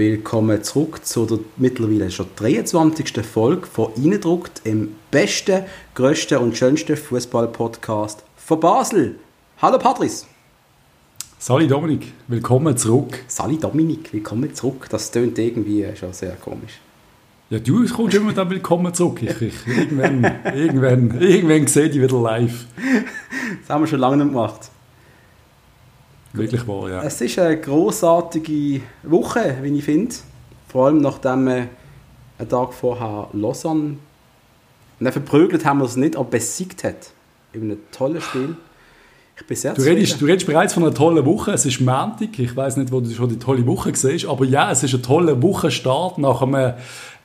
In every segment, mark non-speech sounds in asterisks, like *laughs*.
Willkommen zurück zu der mittlerweile schon 23. Folge von Eindruckt, im besten, grössten und schönsten Fußball-Podcast von Basel. Hallo Patrice. Sali Dominik, willkommen zurück. Sali Dominik, willkommen zurück. Das klingt irgendwie schon sehr komisch. Ja, du kommst immer dann willkommen zurück. Ich, ich, irgendwann, irgendwann, irgendwann sehe ich wieder live. *laughs* Das haben wir schon lange nicht gemacht. Wirklich wahr, ja. Es ist eine großartige Woche, wie ich finde. Vor allem nachdem wir einen Tag vorher Lausanne nicht verprügelt haben wir es nicht, aber besiegt hat. In einem tollen Spiel. Ich bin sehr du redest, du redest bereits von einer tollen Woche. Es ist Montag. Ich weiß nicht, wo du schon die tolle Woche siehst, aber ja, es ist ein toller Wochenstart nach einem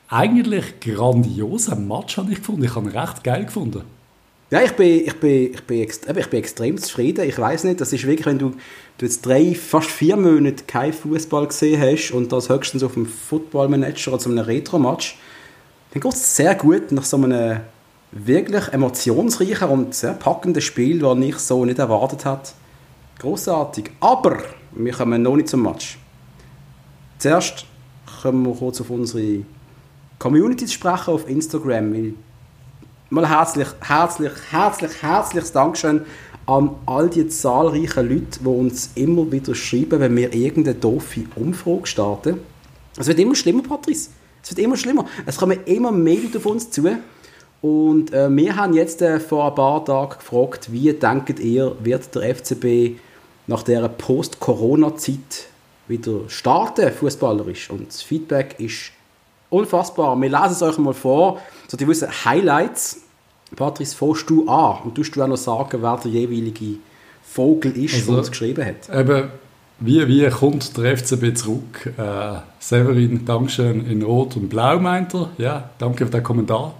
eigentlich grandiosen Match, habe ich gefunden. Ich habe ihn recht geil gefunden. Ja, ich bin, ich bin, ich bin, ich bin extrem zufrieden. Ich weiß nicht, das ist wirklich, wenn du, du jetzt drei, fast vier Monate keinen Fußball gesehen hast und das höchstens auf einem Football Manager oder so einem Retro-Match, dann geht es sehr gut nach so einem wirklich emotionsreichen und sehr packenden Spiel, das ich so nicht erwartet hat. Großartig. Aber wir kommen noch nicht zum Match. Zuerst kommen wir kurz auf unsere Community zu sprechen auf Instagram, weil mal herzlich, herzlich, herzlich, herzliches Dankeschön an all die zahlreichen Leute, die uns immer wieder schreiben, wenn wir irgendeine doofe Umfrage starten. Es wird immer schlimmer, Patrice. Es wird immer schlimmer. Es kommen immer mehr Leute auf uns zu. Und äh, wir haben jetzt äh, vor ein paar Tagen gefragt, wie denkt ihr, wird der FCB nach dieser Post-Corona-Zeit wieder starten, fußballerisch? Und das Feedback ist unfassbar. Wir lesen es euch mal vor, so die wissen Highlights. Patrice, fährst du an und tust du auch noch sagen, wer der jeweilige Vogel ist, also, der uns geschrieben hat? Eben, wie, wie kommt der FCB zurück? Äh, Severin, Dankeschön in Rot und Blau, meint er. Ja, danke für den Kommentar.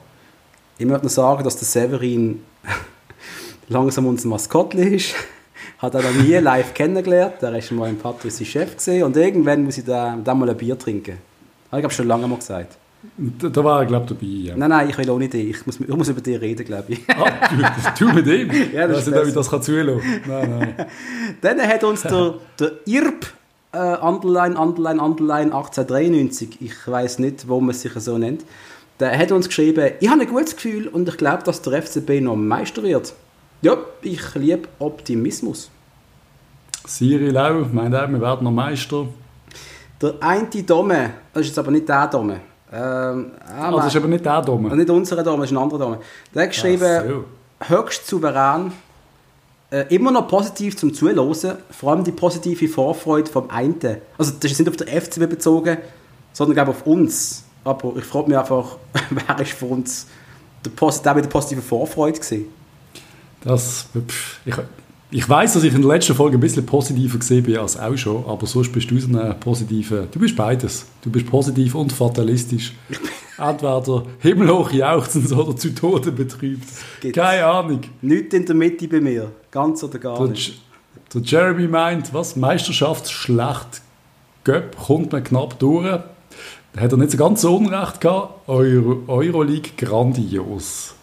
Ich möchte noch sagen, dass der Severin *laughs* langsam unser Maskottli ist. *laughs* Hat er noch nie live kennengelernt. Er war mal im Patrice Chef gesehen und irgendwann muss ich da, da mal ein Bier trinken. Habe ich glaube schon lange mal gesagt. Da, da war er, glaube ich, dabei. Ja. Nein, nein, ich will auch nicht dich. Ich muss, ich muss über dich reden, glaube ich. Ah, du, du mit ihm? *laughs* ja, das weiß nicht, ob ich das kann zulassen Nein, nein. *laughs* Dann hat uns der, der Irb, äh, Underline, Underline, Underline 1893, ich weiß nicht, wo man sich so nennt, der hat uns geschrieben, ich habe ein gutes Gefühl und ich glaube, dass der FCB noch Meister wird. Ja, ich liebe Optimismus. Siri Lau meint auch, wir werden noch Meister. Der eine Dome, das ist jetzt aber nicht der Dome. Ähm, also das ist aber nicht der Dome? Nicht unser Dome, das ist ein anderer Dome. Der hat geschrieben, so. höchst souverän, äh, immer noch positiv zum Zuhören, vor allem die positive Vorfreude vom einen. Also das ist nicht auf der FCB bezogen, sondern glaube auf uns. Aber ich frage mich einfach, *laughs* wer ist für uns der, der mit der positiven Vorfreude gewesen? Das, ich, ich weiß, dass ich in der letzten Folge ein bisschen positiver gesehen bin als auch schon, aber sonst bist du so eine positive. Du bist beides. Du bist positiv und fatalistisch. *laughs* Entweder himmelhoch jauchzend oder zu Tode betrübt. Keine Ahnung. Nicht in der Mitte bei mir. Ganz oder gar der, nicht. Der Jeremy meint, was? Meisterschaftsschlacht Göpp kommt man knapp durch. Da hat er nicht so ganz so Unrecht gehabt. Euro, Euroleague grandios.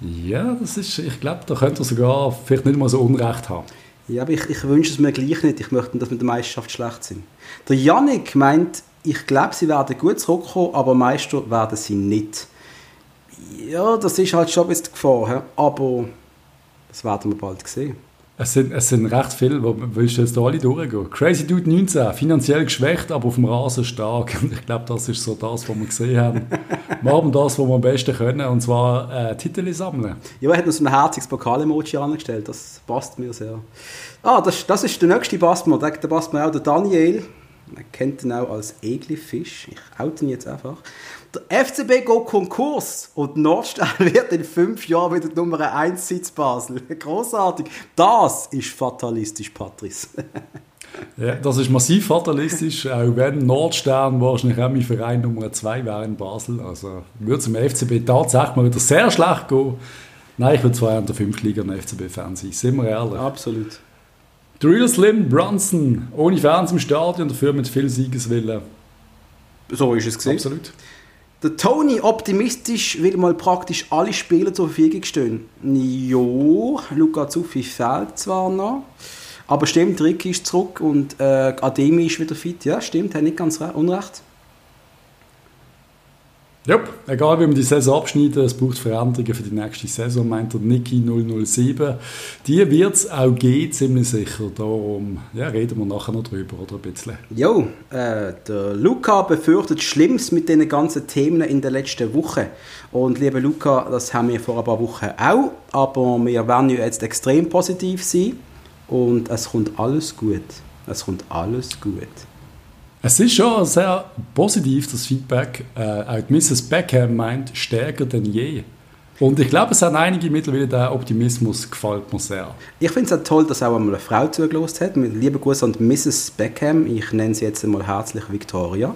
Ja, das ist, ich glaube, da könnte er sogar vielleicht nicht mal so Unrecht haben. Ja, aber ich, ich wünsche es mir gleich nicht. Ich möchte, dass wir der Meisterschaft schlecht sind. Der Yannick meint, ich glaube, sie werden gut zurückkommen, aber Meister werden sie nicht. Ja, das ist halt schon ein bisschen die Gefahr, aber das werden wir bald sehen. Es sind, es sind recht viele, wo willst du jetzt alle durchgehen? Crazy Dude 19, finanziell geschwächt, aber auf dem Rasen stark. *laughs* ich glaube, das ist so das, was wir gesehen haben. wir haben das, was wir am besten können, und zwar äh, Titel sammeln. Ja, er hat uns ein herziges Pokal-Emoji angestellt, das passt mir sehr. Ah, das, das ist der nächste mir, der, der passt mir auch der Daniel. Man kennt ihn auch als Eglifisch. Ich oute ihn jetzt einfach. Der FCB geht Konkurs und Nordstern *laughs* wird in fünf Jahren wieder Nummer 1 Sitz Basel. *laughs* Großartig. Das ist fatalistisch, Patrice. *laughs* ja, das ist massiv fatalistisch, auch wenn Nordstern wahrscheinlich auch mein Verein Nummer 2 wäre in Basel. Also würde es im FCB tatsächlich mal wieder sehr schlecht gehen. Nein, ich würde zwar in der 5. Liga ein FCB-Fan sein, sind wir ehrlich. Absolut. Drill Slim Brunson, ohne Fans im Stadion, dafür mit viel Siegeswillen. So ist es gesehen. Absolut. Der Tony optimistisch will mal praktisch alle Spieler zur Verfügung stehen. Jo, Luca Zuffi fehlt zwar noch, aber stimmt, Rick ist zurück und äh, Ademi ist wieder fit. Ja, stimmt, hat nicht ganz unrecht. Ja, egal wie wir die Saison abschneiden, es braucht Veränderungen für die nächste Saison, meint der Niki 007. Die wird es auch geben, ziemlich sicher. Darum ja, reden wir nachher noch drüber, oder ein bisschen. Jo, äh, der Luca befürchtet Schlimmes mit den ganzen Themen in der letzten Woche. Und lieber Luca, das haben wir vor ein paar Wochen auch, aber wir werden ja jetzt extrem positiv sein und es kommt alles gut. Es kommt alles gut. Es ist schon sehr positiv, das Feedback. Äh, auch Mrs. Beckham meint, stärker denn je. Und ich glaube, es haben einige mittlerweile der Optimismus gefällt mir sehr. Ich finde es auch toll, dass auch einmal eine Frau zugelost hat. Mit lieben Gruß an Mrs. Beckham. Ich nenne sie jetzt einmal herzlich Victoria.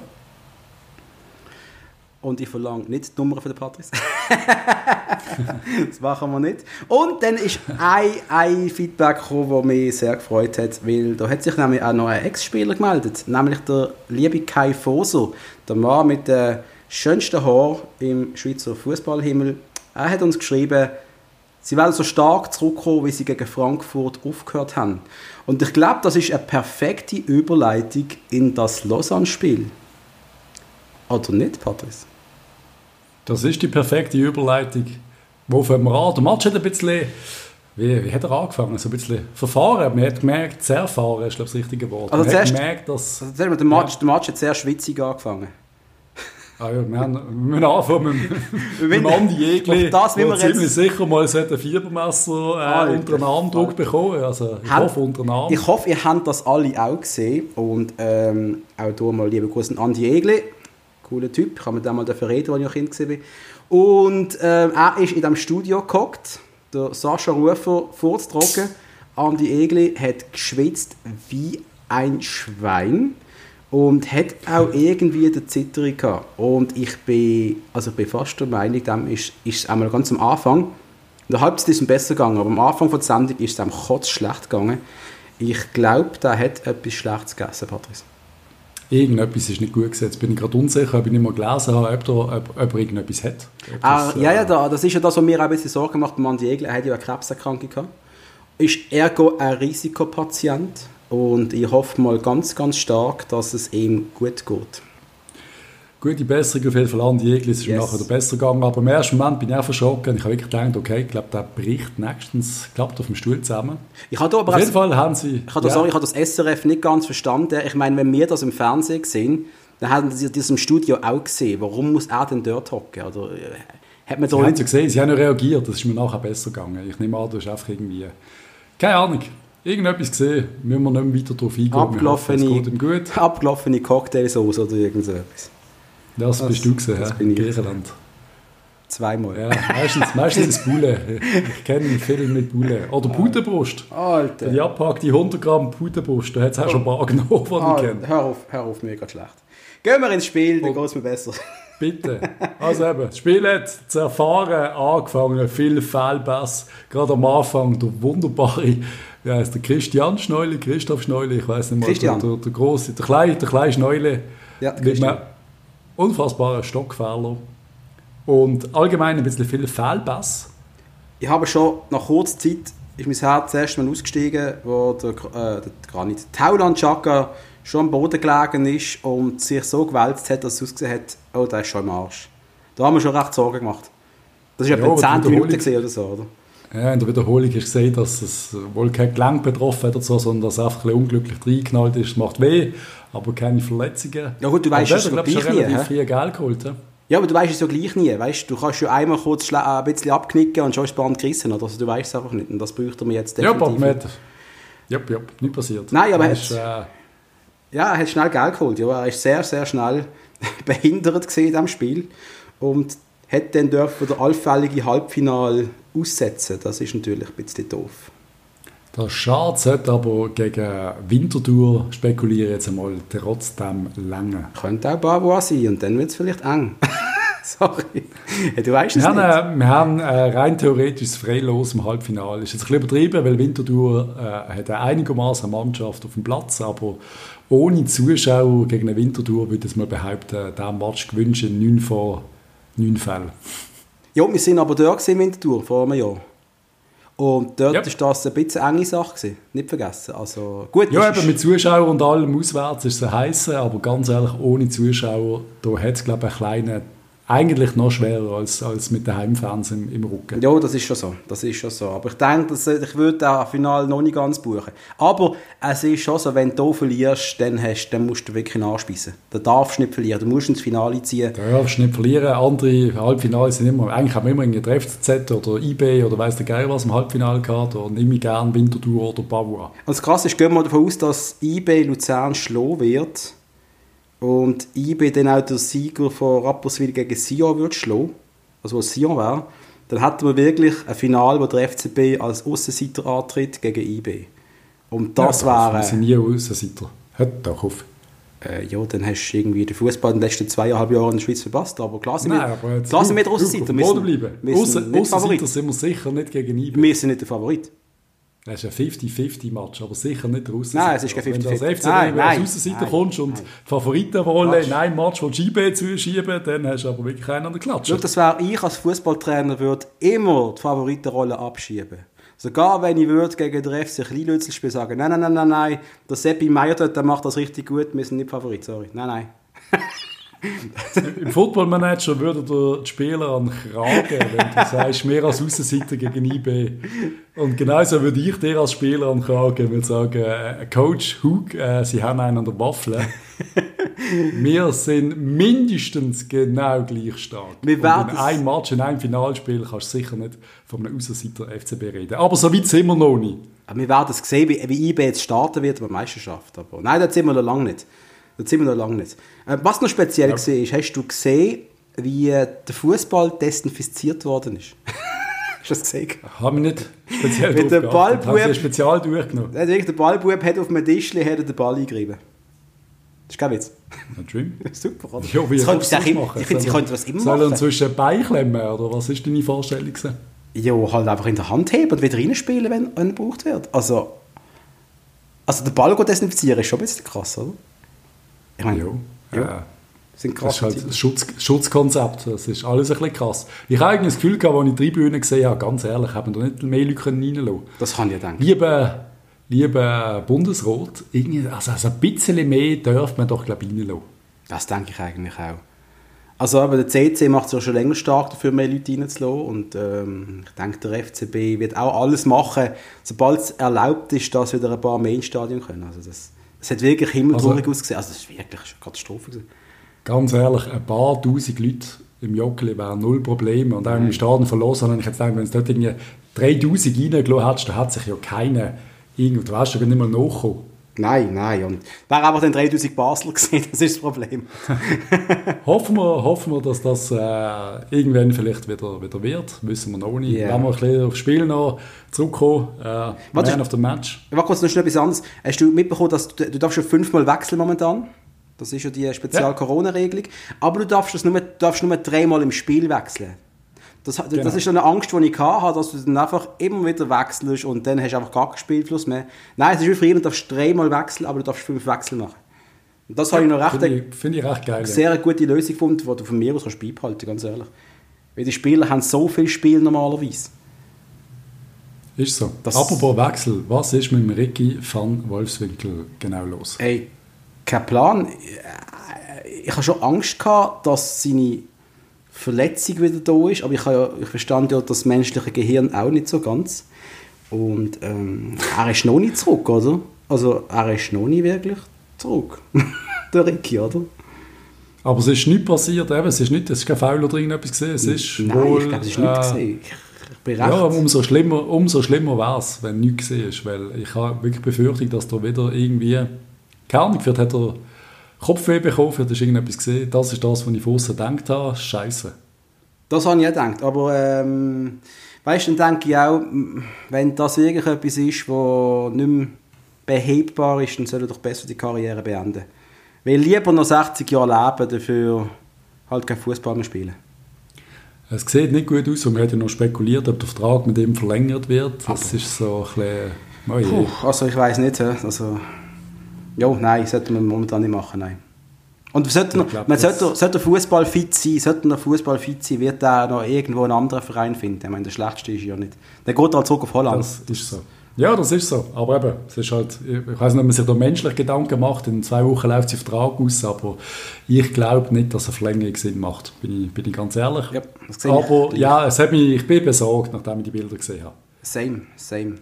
Und ich verlange nicht die Nummer von der Patrice. *laughs* *laughs* das machen wir nicht. Und dann ist ein, ein Feedback gekommen, das mich sehr gefreut hat, weil da hat sich nämlich auch noch ein Ex-Spieler gemeldet, nämlich der liebe Kai Foser, der Mann mit dem schönsten Haar im Schweizer Fußballhimmel. Er hat uns geschrieben, sie werden so stark zurückkommen, wie sie gegen Frankfurt aufgehört haben. Und ich glaube, das ist eine perfekte Überleitung in das Lausanne-Spiel. Oder nicht, Patrice? Das ist die perfekte Überleitung. Wo fangen wir an? Der Match hat ein bisschen, wie, wie hat er angefangen? So ein bisschen verfahren. Man hat gemerkt, sehr erfahren ist glaube ich, das richtige Wort. Also Man zuerst, hat gemerkt, dass... also zuerst, der, Match, ja. der Match hat sehr schwitzig angefangen. Ah ja, wir, haben, wir müssen anfangen mit, *laughs* mit dem Andi Jägli, das, wir ziemlich jetzt- sicher mal so ein Fiebermesser äh, Alter unter den Armdruck Falter. bekommen. Also ich Haben- hoffe unter den Arm. Ich hoffe, ihr habt das alle auch gesehen. Und ähm, auch hier mal liebe Grüße an Andi Egli. Cooler Typ. Ich habe mit dem mal reden, als ich noch Kind war. Und ähm, er ist in diesem Studio gehockt, der Sascha Rufer vorzutragen. Andi Egli hat geschwitzt wie ein Schwein und hat auch irgendwie eine Zitterung gehabt. Und ich bin, also ich bin fast der Meinung, dem ist, ist einmal ganz am Anfang, in der Halbzeit ist es besser gegangen, aber am Anfang der Sendung ist es ihm kurz schlecht gegangen. Ich glaube, der hat etwas Schlechtes gegessen, Patrice. Irgendetwas ist nicht gut gewesen. Jetzt bin ich gerade unsicher, ob ich nicht mal gelesen habe, ob, da, ob, ob er irgendetwas hat. Ah, das, ja, äh, ja, da, das ist ja das, was mir auch ein bisschen Sorgen macht. Beim Andi Egli, er hat ja eine Krebserkrankung gehabt. Ist ergo ein Risikopatient und ich hoffe mal ganz, ganz stark, dass es ihm gut geht. Gute Besserung auf jeden Fall an die Jägli, es ist Yes. nachher besser gegangen. Aber im ersten Moment bin ich auch verschrocken. Ich habe wirklich gedacht, okay, ich glaube, der bricht nächstens klappt auf dem Stuhl zusammen. Ich habe aber Auf jeden Fall haben sie... Ich habe das, sorry, ich habe das SRF nicht ganz verstanden. Ich meine, wenn wir das im Fernsehen sehen, dann haben sie das im Studio auch gesehen. Warum muss er denn dort hocken? Oder äh, hat man Sie haben es ja gesehen, sie haben ja reagiert, das ist mir nachher besser gegangen. Ich nehme an, du hast einfach irgendwie... Keine Ahnung, irgendetwas gesehen, müssen wir nicht mehr weiter darauf eingehen. Abgelaufene, gut. *laughs* abgelaufene Cocktailsauce oder irgend so etwas. Das, Das- bist du gesehen, das ja? bin ich. Griechenland. Zweimal. Ja, meistens, meistens *laughs* Bulle. Ich kenne viel mit Bulle. Oder Putenbrust. Alter. Die abgepackte 100 Gramm Putenbrust, da hat es auch schon ein paar genommen, die ich Ah, kenne. hör auf, hör auf, mir geht schlecht. Gehen wir ins Spiel, dann geht es mir besser. *laughs* Bitte. Also eben, das Spiel hat zu erfahren angefangen, viel Fehlpass. Gerade am Anfang der wunderbare, wie heißt der Christian Schneule, Christoph Schneule, ich weiß nicht mal, Christian. der, der, der große, der kleine, der kleine Schneule. Ja, Christian. Einem unfassbaren Stockfehler. Und allgemein ein bisschen viel Fehlpass. Ich habe schon nach kurzer Zeit ist mein Herz das erste Mal ausgestiegen, wo der, äh, der, gar nicht, Tauland Chaka schon am Boden gelegen ist und sich so gewälzt hat, dass es ausgesehen hat, oh, der ist schon im Arsch. Da haben wir schon recht Sorgen gemacht. Das war Ja, etwa aber die 10 Minuten oder so, oder? Ja, in der Wiederholung du gesehen, dass es wohl kein Gelenk betroffen hat oder so, sondern dass er einfach ein unglücklich reingeknallt ist. Es macht weh, aber keine Verletzungen. Ja gut, du weißt es ja gleich nie, relativ früh Geld geholt. Ja? Ja, aber du weißt es ja gleich nie, weißt du? kannst ja einmal kurz äh, ein bisschen abknicken und schon ist Band gerissen, oder? Also du weißt es einfach nicht und das bräuchte man jetzt Ja, aber definitiv. hat... Ja, ja, nicht passiert. Nein, aber Er hat- ist, äh, Ja, er hat schnell Geld geholt. Ja, er ist sehr, sehr schnell *laughs* behindert gesehen in diesem Spiel und hat dann dürfen der allfällige Halbfinal aussetzen. Das ist natürlich ein bisschen doof. Der Schatz hat aber gegen Winterthur spekulieren jetzt einmal trotzdem länger. Könnte auch Bavois sein und dann wird es vielleicht eng. *laughs* Sorry. Du weißt es Wir nicht. haben, äh, wir haben äh, rein theoretisch das Freilos im Halbfinale. Ist jetzt ein bisschen übertrieben, weil Winterthur äh, hat eine einigermaßen Mannschaft auf dem Platz, aber ohne Zuschauer gegen eine Winterthur würde ich mal behaupten, der Match gewünscht in 9 von 9 Fällen. Ja, wir sind aber dort in Winterthur vor einem Jahr. Und dort Yep. ist das ein bisschen eine enge Sache gewesen. Nicht vergessen. Also, gut, Ja, eben mit Zuschauern und allem auswärts ist es heiß, aber ganz ehrlich, ohne Zuschauer, da hat es, glaube ich, einen kleinen eigentlich noch schwerer als, als mit den Heimfans im, im Rücken. Ja, das ist schon so. Das ist schon so. Aber ich denke, dass, ich würde das Final noch nicht ganz buchen. Aber es ist schon so, wenn du verlierst, dann, hast, dann musst du wirklich nachspeisen. Da darfst du nicht verlieren. Du musst ins Finale ziehen. Da darfst du nicht verlieren. Andere Halbfinale sind immer, eigentlich haben wir immer in der FCZ oder IB oder weiss der Geil was im Halbfinale gehabt. Oder nehme ich gerne Winterthur oder Bavua. Also krass ist, gehen wir davon aus, dass IB Luzern schlagen wird und IB dann auch der Sieger von Rapperswil gegen Sion wird schlagen, also was Sion wäre, dann hätten wir wirklich ein Finale, wo der FCB als Aussenseiter antritt gegen IB. Und das ja, wäre... Wir sind nie Aussenseiter. Hört doch auf. Äh, ja, dann hast du irgendwie den Fußball in den letzten zweieinhalb Jahren in der Schweiz verpasst. Aber klar sind Nein, wir, klar sind wir der dem Wir sind, bleiben. wir sind nicht Favorit. sind wir sicher nicht gegen IB. Wir sind nicht der Favorit. Das ist ein 50-50-Match, aber sicher nicht der Aussenseiter. Nein, es ist kein Wenn du als 50-50. FCB Nein, als nein, Aussenseiter nein, kommst und nein. die Favoritenrolle Quatsch. in einem Match von IB zuschieben, dann hast du aber wirklich keinen an der Klatsche. Das wäre ich als Fußballtrainer würde immer die Favoritenrolle abschieben. Sogar wenn ich würde gegen den FC Kleinlützel spielen sagen, nein, nein, nein, nein, nein, der Seppi Meier dort, der macht das richtig gut, wir sind nicht Favorit, sorry. Nein, nein. *laughs* *laughs* Im Footballmanager würde der die Spieler an den Kragen, wenn du sagst, mehr als Aussenseiter gegen IB. Und genauso würde ich dir als Spieler an den Kragen würde sagen, äh, Coach Hug, äh, Sie haben einen an der Waffel. Wir sind mindestens genau gleich stark. Wir werden in einem Match, in einem Finalspiel, kannst du sicher nicht von einem Aussenseiter FCB reden. Aber so weit sind wir noch nicht. Aber wir werden es sehen, wie, wie IB jetzt starten wird bei der Meisterschaft. Aber nein, das sind wir noch lange nicht. Das sind wir noch lange nicht. Äh, was noch speziell Ja. gesehen ist, hast du gesehen, wie der Fußball desinfiziert worden ist? *laughs* hast du das gesehen? Haben wir nicht speziell Mit dem Ballbub- spezial durchgenommen. Der, Ballbub hat auf einem Tischli er den Ball eingerieben. Das ist kein Witz. Ein Dream. *laughs* Super, oder? Ja, wie das du machen? Ich finde, sie er- könnten das immer er machen. zwischen Bein klemmen, oder was ist deine Vorstellung? gewesen? Ja, halt einfach in der Hand heben und wieder reinspielen, wenn, wenn gebraucht wird. Also, also der Ball desinfizieren ist schon ein bisschen krass, oder? Ich meine, Ja. ja. Das sind das krass. ist halt das Schutz, Schutzkonzept. Das ist alles ein bisschen krass. Ich habe eigentlich das Gefühl gehabt, als ich die Tribüne gesehen habe, ganz ehrlich, haben da nicht mehr Leute reinlassen. Das kann ich ja denken. Lieber, lieber Bundesrat, irgendwie, also, also ein bisschen mehr dürfte man doch, glaube ich, reinlassen. Das denke ich eigentlich auch. Also aber der CC macht es ja schon länger stark dafür, mehr Leute reinzulassen. Und ähm, ich denke, der FCB wird auch alles machen, sobald es erlaubt ist, dass wieder ein paar mehr ins Stadion können. Also das, das hat wirklich himmeltraurig Also- ausgesehen. Also das ist wirklich eine Katastrophe. Gewesen. Ganz ehrlich, ein paar tausend Leute im Joggeli wären null Probleme. Und auch im Stadion verloren, habe ich jetzt gedacht, wenn es dort irgendwie 3000 reingelassen hättest, dann hat sich ja keiner irgendwo, du weißt ja nicht mehr nachgekommen. Nein, nein. Und wäre einfach dann 3000 Basler gesehen, das ist das Problem. *laughs* Hoffen wir, hoffen wir, dass das äh, irgendwann vielleicht wieder, wieder wird. Wissen wir noch nicht. Ja. Wenn wir ein bisschen aufs Spiel noch zurückkommen, äh, Warte, Man ich- of the Match. Ich war kurz noch schnell etwas anderes. Hast du mitbekommen, dass du, du darfst schon fünfmal wechseln momentan? Das ist ja die Spezial-Corona-Regelung. Aber du darfst, das nur, du darfst nur dreimal im Spiel wechseln. Das, das Genau. ist so eine Angst, die ich hatte, dass du dann einfach immer wieder wechselst und dann hast du einfach gar keinen Spielfluss mehr. Nein, es ist wie früher, du darfst dreimal wechseln, aber du darfst fünf Wechsel machen. Und das habe ich noch recht Finde ich, finde ich recht geil. ja. sehr eine gute Lösung gefunden, die du von mir aus kannst beibehalten ganz ehrlich. Weil die Spieler haben so viel Spiel normalerweise. Ist so. Das- Apropos Wechsel, was ist mit dem Ricky van Wolfswinkel genau los? Ey, kein Plan. Ich habe schon Angst gehabt, dass seine Verletzung wieder da ist, aber ich, ja, ich verstand ja das menschliche Gehirn auch nicht so ganz. Und ähm, er ist noch nicht zurück, oder? Also er ist noch nicht wirklich zurück. *laughs* Der Ricky, oder? Aber es ist nichts passiert, eben, es ist nicht, es ist kein Fauler drin etwas gesehen, es ist Nein, wohl, ich glaube, es ist äh, nicht gesehen. Ich, ich bin recht. Ja, umso schlimmer, umso schlimmer wäre es, wenn nichts gesehen ist, weil ich habe wirklich Befürchtung, dass da wieder irgendwie, keine Ahnung, vielleicht hat er Kopfweh bekommen, vielleicht ist irgendetwas gesehen, das ist das, was ich von außen gedacht habe, scheiße. Das habe ich auch gedacht. Aber ähm, weißt du, dann denke ich auch, wenn das wirklich etwas ist, was nicht mehr behebbar ist, dann soll er doch besser die Karriere beenden. Weil lieber noch 60 Jahre leben, dafür halt kein Fußball mehr spielen. Es sieht nicht gut aus und man hat ja noch spekuliert, ob der Vertrag mit ihm verlängert wird. Das ist so ein bisschen, oh. Puh, also ich weiß nicht. Also, ja, nein, sollte man momentan nicht machen, nein. Und sollte, glaub, man das- sollte, sollte Fußball fit sein, sollte er Fußball fit sein, wird er noch irgendwo einen anderen Verein finden. Ich meine, der schlechteste ist ja nicht. Der geht halt zurück auf Holland. Das ist so. Ja, das ist so. Aber eben, es ist halt, ich weiß nicht, ob man sich da menschlich Gedanken macht. In zwei Wochen läuft der Vertrag aus, aber ich glaube nicht, dass eine Verlängerung Sinn macht. Bin ich, bin ich ganz ehrlich. Ja, aber ich. ja, es hat mich, ich bin besorgt, nachdem ich die Bilder gesehen habe. Same, same.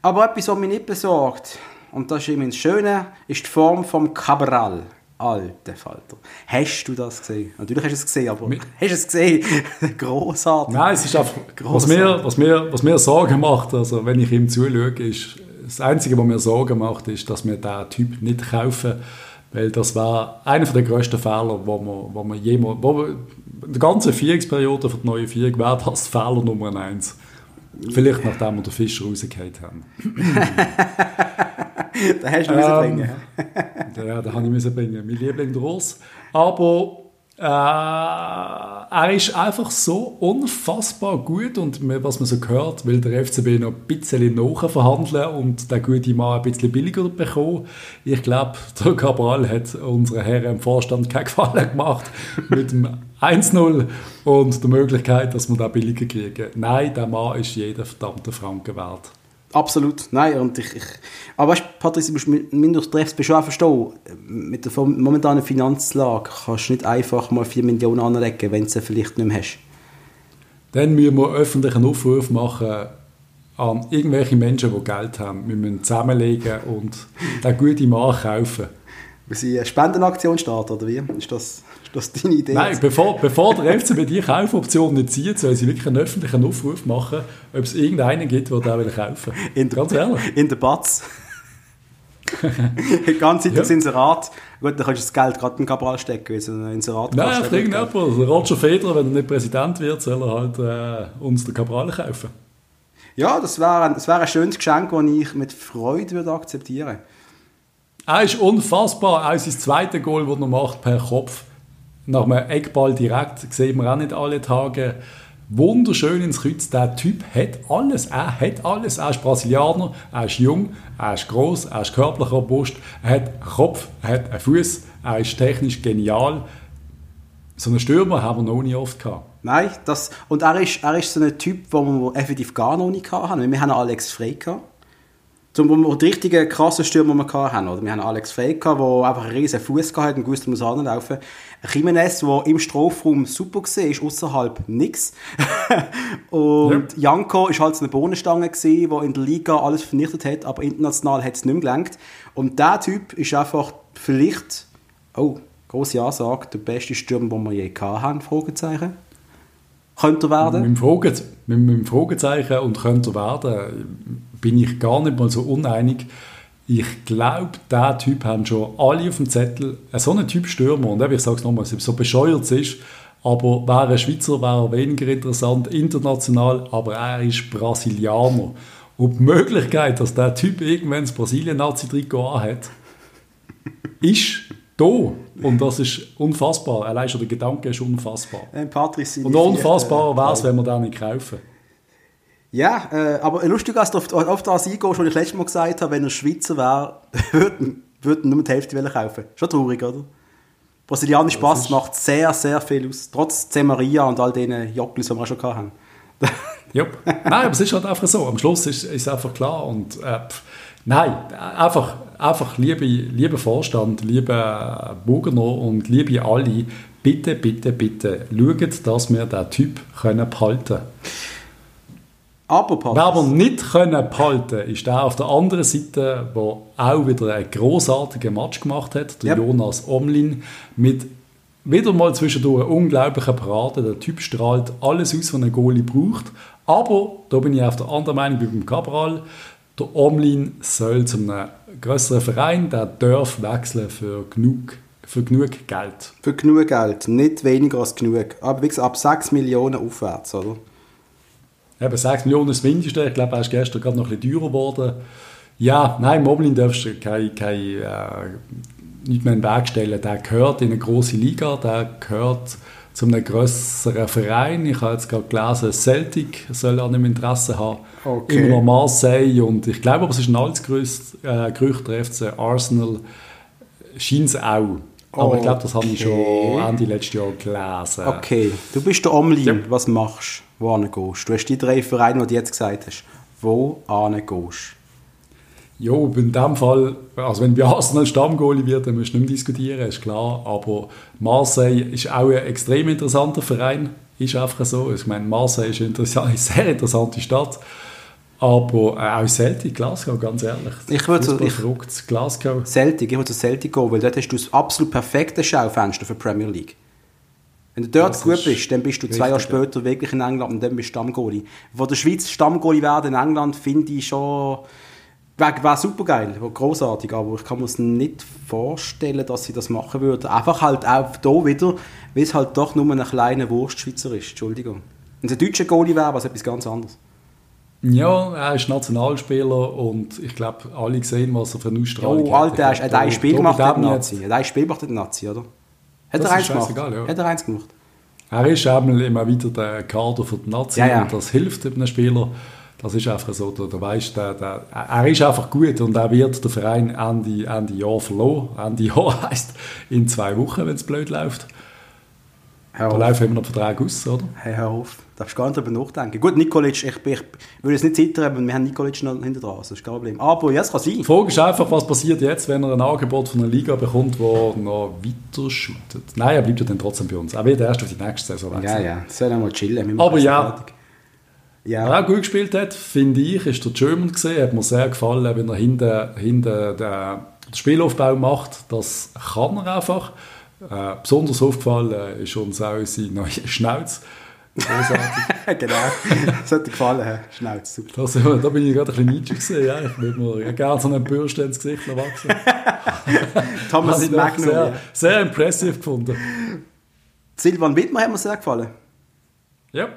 Aber etwas, was mich nicht besorgt, und das ist immer das Schöne, ist die Form vom Cabral. Alter Falter. Hast du das gesehen? Natürlich hast du es gesehen, aber Mi hast du es gesehen? *laughs* Großartig. Nein, es ist einfach, was mir, was, mir, was mir Sorgen macht, also wenn ich ihm zuschaue, ist, das Einzige, was mir Sorgen macht, ist, dass wir diesen Typ nicht kaufen, weil das war einer der grössten Fehler, wo man, wo man jemals, wo wir, in der ganzen Vierungsperiode für die neue Vierung wäre das Fehler Nummer eins. Vielleicht nachdem wir den Fischer rausgehört haben. *laughs* da hast du ähm, bringen. ja, da habe ich müssen bringen. Mein Liebling der Urs. Aber äh, er ist einfach so unfassbar gut und was man so hört, will der FCB noch ein bisschen nachverhandeln und der gute Mann ein bisschen billiger bekommen. Ich glaube, *laughs* der Cabral hat unseren Herren im Vorstand keinen Gefallen gemacht mit dem *laughs* 1-0 und der Möglichkeit, dass wir da billiger kriegen. Nein, der Mann ist jeden verdammten Franken wert. Absolut, nein. Und ich, ich, aber weißt du, Patrick, du musst mindestens treffst schon verstehen, mit der momentanen Finanzlage kannst du nicht einfach mal 4 Millionen anlegen, wenn du sie vielleicht nicht mehr hast. Dann müssen wir öffentlichen Aufruf machen an irgendwelche Menschen, die Geld haben. Wir müssen zusammenlegen und den guten Mann kaufen. Wir sie eine Spendenaktion starten, oder wie? Ist das... Das ist deine Idee? Nein, bevor, bevor der FCB die Kaufoption nicht zieht, soll sie wirklich einen öffentlichen Aufruf machen, ob es irgendeinen gibt, der den kaufen will. Ganz ehrlich. In der Batz. Die ganze Zeit ja. das Inserat. Gut, dann kannst du das Geld gerade in Cabral stecken, weil ein Inserat Nein, auf irgendjemand. Also Roger Federer, wenn er nicht Präsident wird, soll er halt äh, uns den Cabral kaufen. Ja, das wäre ein, wär ein schönes Geschenk, das ich mit Freude würde akzeptieren würde. Er ist unfassbar. Auch sein zweites Goal, das er macht, per Kopf nach einem Eckball direkt, sehen wir auch nicht alle Tage. Wunderschön ins Kreuz. Der Typ hat alles. Er hat alles. Er ist Brasilianer, er ist jung, er ist groß, er ist körperlich robust, er hat einen Kopf, er hat einen Fuß, er ist technisch genial. So einen Stürmer haben wir noch nie oft gehabt. Nein, das, und er ist, er ist so ein Typ, den wir effektiv gar noch nicht hatten. Wir haben Alex Frey gehabt. Zum wo die richtigen krassen Stürmer wir hatten. Oder wir haben Alex Frey der einfach einen riesen Fuß hatte und wusste, muss anlaufen. Jimenez, der im Strafraum super war, ist außerhalb nichts. *laughs* und ja. Janko ist halt so eine Bohnenstange der in der Liga alles vernichtet hat, aber international hat es nicht mehr gelangt. Und der Typ ist einfach vielleicht, oh, große Ansage, der beste Stürmer, den wir je hatten, Fragezeichen. Könnte er werden? Mit dem, mit dem Fragezeichen und könnte er werden, bin ich gar nicht mal so uneinig. Ich glaube, diesen Typ haben schon alle auf dem Zettel. So ein Typ Stürmer, und ich sage es nochmal, so bescheuert es ist, aber wäre ein Schweizer, wäre er weniger interessant, international, aber er ist Brasilianer. Und die Möglichkeit, dass der Typ irgendwann das Brasilien-Nazi-Trikot anhat, ist da. Und das ist unfassbar. Allein schon der Gedanke ist unfassbar. Äh, Und unfassbar wäre es, wenn wir den nicht kaufen. Ja, äh, aber lustig, dass du auf, auf das eingehst, was ich letztes Mal gesagt habe, wenn er Schweizer wäre, *laughs* würden, würden nur die Hälfte kaufen. Schon traurig, oder? Brasilianischer Pass macht sehr, sehr viel aus. Trotz C. Maria und all den Jockels, die wir auch schon hatten. ja, nein, aber es ist halt einfach so. Am Schluss ist es einfach klar. Und äh, nein, einfach, einfach liebe, liebe Vorstand, liebe Bugner und liebe alle, bitte, bitte, bitte, schaut, dass wir diesen Typ können behalten können. Aber Wer aber nicht können behalten ist der auf der anderen Seite, der auch wieder einen großartigen Match gemacht hat, der yep. Jonas Omlin, mit wieder mal zwischendurch unglaublichen Parade. Der Typ strahlt alles aus, was ein Goalie braucht. Aber, da bin ich auf der anderen Meinung wie beim Cabral, der Omlin soll zu einem größeren Verein, der darf wechseln für genug, für genug Geld. Für genug Geld, nicht weniger als genug. Aber wie gesagt, ab 6 Millionen aufwärts, oder? Eben 6 Millionen ist das Mindeste. Ich glaube, er ist gestern gerade noch ein bisschen teurer geworden. Ja, nein, Moblin darfst du kein, kein, äh, nicht mehr in den Weg stellen. Der gehört in eine große Liga, der gehört zu einem größeren Verein. Ich habe jetzt gerade gelesen, Celtic soll an dem Interesse haben. Okay. Immer noch Marseille und ich glaube, aber es ist ein altes Gerücht, äh, Gerücht der FC Arsenal. Scheint es auch. Aber okay. ich glaube, das habe ich schon Ende letztes Jahr gelesen. Okay, du bist der Omlin. Ja. Was machst du? Wohin gehst du? hast die drei Vereine, die du jetzt gesagt hast. wo gehst. Ja, in dem Fall, also wenn Arsenal Stammgoalie wird, dann musst du nicht mehr diskutieren, ist klar. Aber Marseille ist auch ein extrem interessanter Verein, ist einfach so. Ich meine, Marseille ist eine *laughs* sehr interessante Stadt. Aber äh, auch Celtic, Glasgow, ganz ehrlich. Ich würde so, ich, Glasgow. Celtic, ich würde zu Celtic gehen, weil dort hast du das absolut perfekte Schaufenster für die Premier League. Wenn du dort das gut bist, dann bist du zwei Jahre später wirklich in England und dann bist du Stammgoalie. Von der Schweiz Stammgoalie werden in England finde ich schon wäre wär super geil, großartig, aber ich kann mir nicht vorstellen, dass sie das machen würden. Einfach halt auch hier wieder, weil es halt doch nur ein kleiner Wurstschweizer ist. Entschuldigung. Wenn es ein deutscher Goalie wäre, wäre es etwas ganz anderes. Ja, er ist Nationalspieler und ich glaube, alle sehen, was er für eine Ausstrahlung oh, hat. Alter, er hat ein Spiel gemacht der Nazi. Er hat ein Spiel gemacht der Nazi, oder? Hat das er eins gemacht? Ja. Hat er eins gemacht? Er ist eben immer wieder der Kader für die Nazi ja, ja. und das hilft einem Spieler. Das ist einfach so, der, der weißt, der, der, er ist einfach gut und er wird der Verein Ende, Ende Jahr verloren. Ende *laughs* Jahr heisst in zwei Wochen, wenn es blöd läuft. Hör da läuft immer noch Vertrag aus, oder? Hey, auf. Da darfst gar nicht darüber nachdenken. Gut, Nikolic, ich, ich, will es nicht zittern, aber wir haben Nikolic noch hinter dran. Das ist kein Problem. Aber ja, es kann sein. Die Frage ist einfach, was passiert jetzt, wenn er ein Angebot von einer Liga bekommt, wo noch weiter shootet. Nein, er bleibt ja dann trotzdem bei uns. Er wird erst auf die nächste Saison wechseln. Ja, ja. Soll er mal chillen. Aber ja. Fertig. Ja. Wer auch gut gespielt hat, finde ich, ist der German gesehen. Hat mir sehr gefallen, wenn er hinten, hinten den, Spielaufbau macht. Das kann er einfach. Äh, besonders aufgefallen ist uns auch seine neue *laughs* Schnauz. Großartig. *laughs* genau, das hat dir gefallen, Schnauz. Super. Das, da bin ich gerade ein bisschen gesehen. Ja. Ich würde mir gerne so einen Bürste ins Gesicht wachsen. *laughs* Thomas Magnum. Sehr, ja. sehr impressive gefunden. Silvan Wittmer hat mir sehr gefallen. Ja.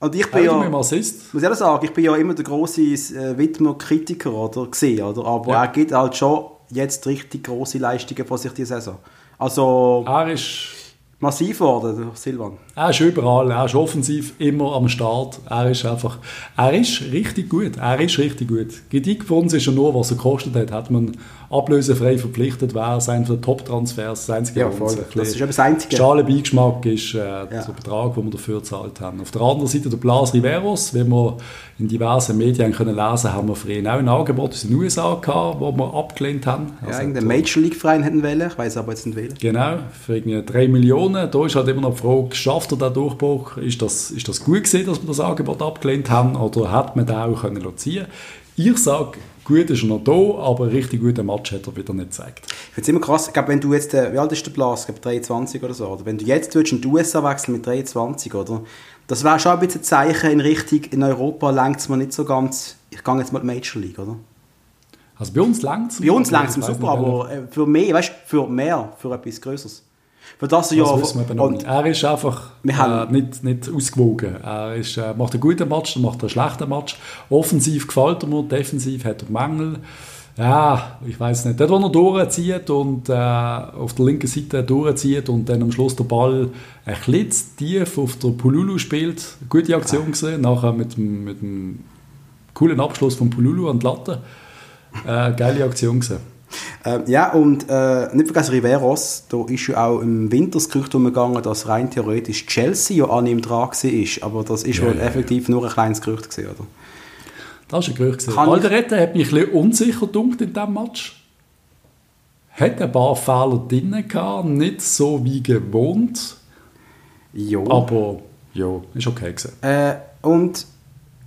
Und ich bin ja, muss ich sagen, ich bin ja immer der große äh, Widmer-Kritiker oder gesehen, oder? Aber ja. er gibt halt schon jetzt richtig große Leistungen vor sich diese Saison. Also er ist massiv geworden, Silvan. Er ist überall, er ist offensiv immer am Start. Er ist einfach, er ist richtig gut. Er ist richtig gut. Kritik von uns ist ja nur, was er gekostet hat. Hat man ablösefrei verpflichtet, wäre es einer der Top-Transfers. Das einzige, ja, voll. Das ist das Einzige. Schale Beigeschmack ist äh, ja. der Betrag, den wir dafür gezahlt haben. Auf der anderen Seite der Blas Riveros, wenn wir in diversen Medien können lesen haben wir für ihn auch ein Angebot aus den USA gehabt, das wir abgelehnt haben. Ja, also, irgendein Major League-Verein hätten wollen, ich weiß aber jetzt nicht wählen. Genau, für irgendwie 3 Millionen. Da ist halt immer noch die Frage, schafft er den Durchbruch? Ist das, ist das gut gewesen, dass wir das Angebot abgelehnt haben oder hätte man den auch können ziehen Ich sage, Gut ist er noch da, aber einen richtig guten Match hat er wieder nicht gezeigt. Ich finde es immer krass, ich glaube, wenn du jetzt, äh, wie alt ist der Blas? Ich glaube 23 oder so, oder? Wenn du jetzt in die USA wechseln mit 23, oder? Das wäre schon ein bisschen ein Zeichen in Richtung, in Europa längt es mir nicht so ganz, ich gehe jetzt mal in die Major League, oder? Also bei uns längt es Bei uns längt es super, aber äh, für mehr, weißt du, für mehr, für etwas Größeres. Für das, das ja, wissen wir noch nicht. Er ist einfach äh, nicht, nicht ausgewogen. Er ist, äh, macht einen guten Match, dann macht einen schlechten Match. Offensiv gefällt er mir, defensiv hat er Mängel. Ja, ich weiß nicht. Dort, wo er durchzieht und äh, auf der linken Seite durchzieht und dann am Schluss der Ball ein bisschen tief auf der Pululu spielt. Gute Aktion ja. gesehen. Nachher mit, mit einem coolen Abschluss von Pululu an die Latte. Äh, geile Aktion gesehen. Äh, ja, und äh, nicht vergessen Riveros, da ist ja auch im Winter das Gerücht umgegangen, dass rein theoretisch Chelsea ja an ihm dran war, aber das ist ja, wohl ja, effektiv nur ein kleines Gerücht gewesen, oder? Das ist ein Gerücht. Alderete hat mich ein bisschen unsicher gedunkt in diesem Match. Hat ein paar Fehler drin gehabt, nicht so wie gewohnt. Ja. Aber ja, ist okay gewesen. Äh, und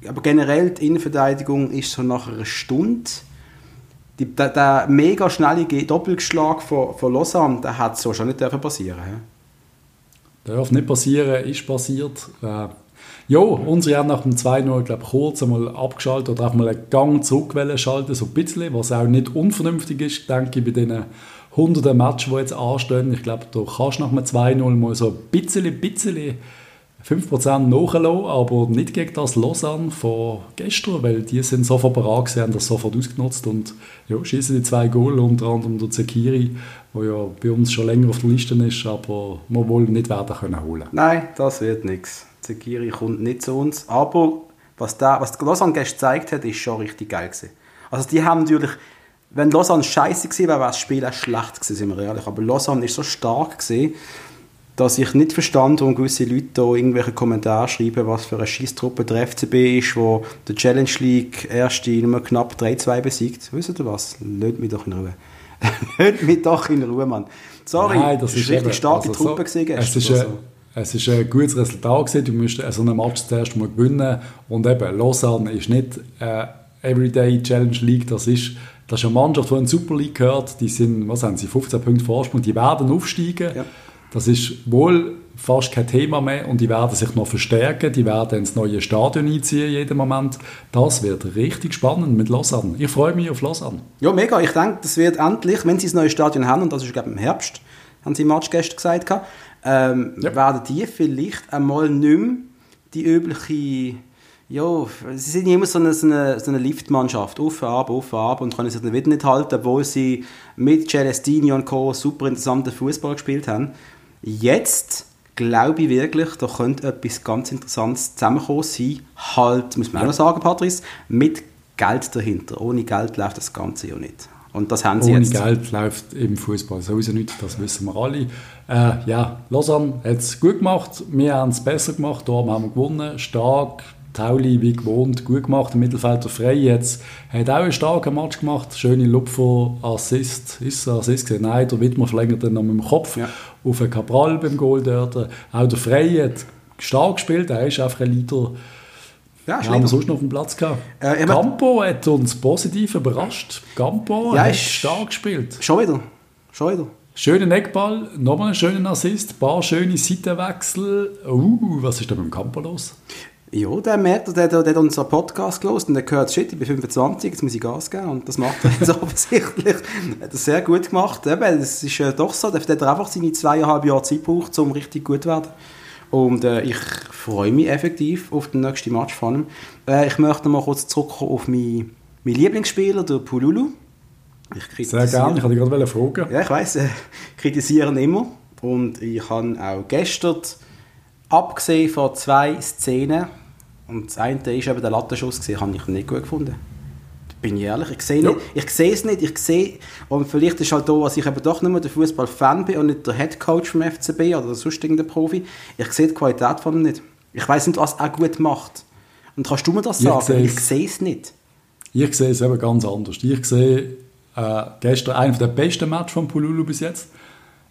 aber generell die Innenverteidigung ist so nach einer Stunde die, der, der, mega schnelle Doppelschlag von, von Lausanne, der hat so schon nicht passieren dürfen. Darf nicht passieren, ist passiert. Äh, ja, unsere haben nach dem 2-0 glaube kurz einmal abgeschaltet oder auch mal einen Gang zurück schalten, so ein bisschen, was auch nicht unvernünftig ist, denke ich, bei diesen hunderten Matches, die jetzt anstehen. Ich glaube, da kannst du nach einem 2-0 mal so ein bisschen, bisschen 5% nachlassen, aber nicht gegen das Lausanne von gestern, weil die sind sofort bereit gewesen, haben das sofort ausgenutzt und ja, schießen die zwei Goal, unter anderem der Zekiri, der ja bei uns schon länger auf der Liste ist, aber wir wollen nicht werden können holen. Nein, das wird nichts. Zekiri kommt nicht zu uns, aber was, der, was Lausanne gestern gezeigt hat, ist schon richtig geil gewesen. Also die haben natürlich, wenn Lausanne scheiße gewesen wäre, wäre das Spiel auch schlecht gewesen, sind wir ehrlich, aber Lausanne ist so stark gewesen, dass ich nicht verstand, warum gewisse Leute da irgendwelche Kommentare schreiben, was für eine Scheisstruppe der FCB ist, wo der Challenge League erste nur knapp 3-2 besiegt. Wisst ihr was? Lasst mich doch in Ruhe. *laughs* Lasst mich doch in Ruhe, Mann. Sorry, Nein, das ist richtig starke also Truppe so- Es ist, oder ein, so. es ist ein gutes Resultat gewesen. Du musst so einen Match zuerst mal gewinnen. Und eben, Lausanne ist nicht äh, Everyday Challenge League. Das ist, das ist eine Mannschaft, die in die Super League gehört. Die sind, was haben sie, 15 Punkte Vorsprung. Die werden aufsteigen. Ja. Das ist wohl fast kein Thema mehr und die werden sich noch verstärken. Die werden ins neue Stadion einziehen jeden Moment. Das wird richtig spannend mit Lausanne. Ich freue mich auf Lausanne. Ja, mega. Ich denke, das wird endlich, wenn sie das neue Stadion haben, und das ist, glaube ich, im Herbst, haben sie im Match gestern gesagt, ähm, Ja. werden die vielleicht einmal nicht mehr die übliche, ja, sie sind immer so eine, so eine, so eine Liftmannschaft, auf, ab, auf, ab, und können sich dann wieder nicht halten, obwohl sie mit Celestini und Co. super interessanten Fußball gespielt haben. Jetzt glaube ich wirklich, da könnte etwas ganz Interessantes zusammenkommen sein. Halt, muss man auch noch sagen, Patrice, mit Geld dahinter. Ohne Geld läuft das Ganze ja nicht. Und das haben sie Ohne jetzt. Geld läuft im Fußball sowieso nicht, das wissen wir alle. Äh, ja, Lausanne hat es gut gemacht, wir haben es besser gemacht, darum haben wir gewonnen, stark, Tauli wie gewohnt, gut gemacht, im Mittelfeld der Frey jetzt, hat auch einen starken Match gemacht, schöne Lupfer, Assist, ist es Assist gewesen? Nein, der Wittmer verlängert dann noch mit dem Kopf Ja. auf den Cabral beim Goal dort. Auch der Frey hat stark gespielt, er ist einfach ein Leader, Ja, ist haben wir sonst noch auf dem Platz gehabt? Äh, Campo hat uns positiv überrascht. Campo Ja, hat stark gespielt. Schon wieder. Schon wieder. Schönen Eckball, nochmal einen schönen Assist, ein paar schöne Seitenwechsel. Uh, was ist da beim Campo los? Ja, der merkt, der, der, der hat unseren Podcast gelesen und der gehört, shit, ich bin 25, jetzt muss ich Gas geben. Und das macht er jetzt *laughs* offensichtlich. Hat er sehr gut gemacht. Eben, es ist äh, doch so, der, der hat einfach seine zweieinhalb Jahre Zeit gebraucht, um richtig gut zu werden. Und äh, ich freue mich effektiv auf den nächsten Match von ihm. Äh, ich möchte noch mal kurz zurückkommen auf meinen, meinen Lieblingsspieler, der Pululu. Ich Sehr gerne, ich wollte gerade fragen. ja, ich weiß, äh, kritisieren immer. Und ich habe auch gestern, abgesehen von zwei Szenen, und das eine war eben der Lattenschuss, gewesen, habe ich nicht gut gefunden. Da Bin ich ehrlich, ich sehe, nicht, ich sehe es nicht, ich sehe, und vielleicht ist halt da, dass ich eben doch nicht mehr der Fußball-Fan bin und nicht der Headcoach vom FCB oder sonst irgendein Profi, ich sehe die Qualität von ihm nicht. Ich weiß nicht, was er gut macht. Und kannst du mir das Ich sagen? sehe Ich es. sehe es nicht. Ich sehe es eben ganz anders. Ich sehe äh, gestern einen der besten Match von Pululu bis jetzt.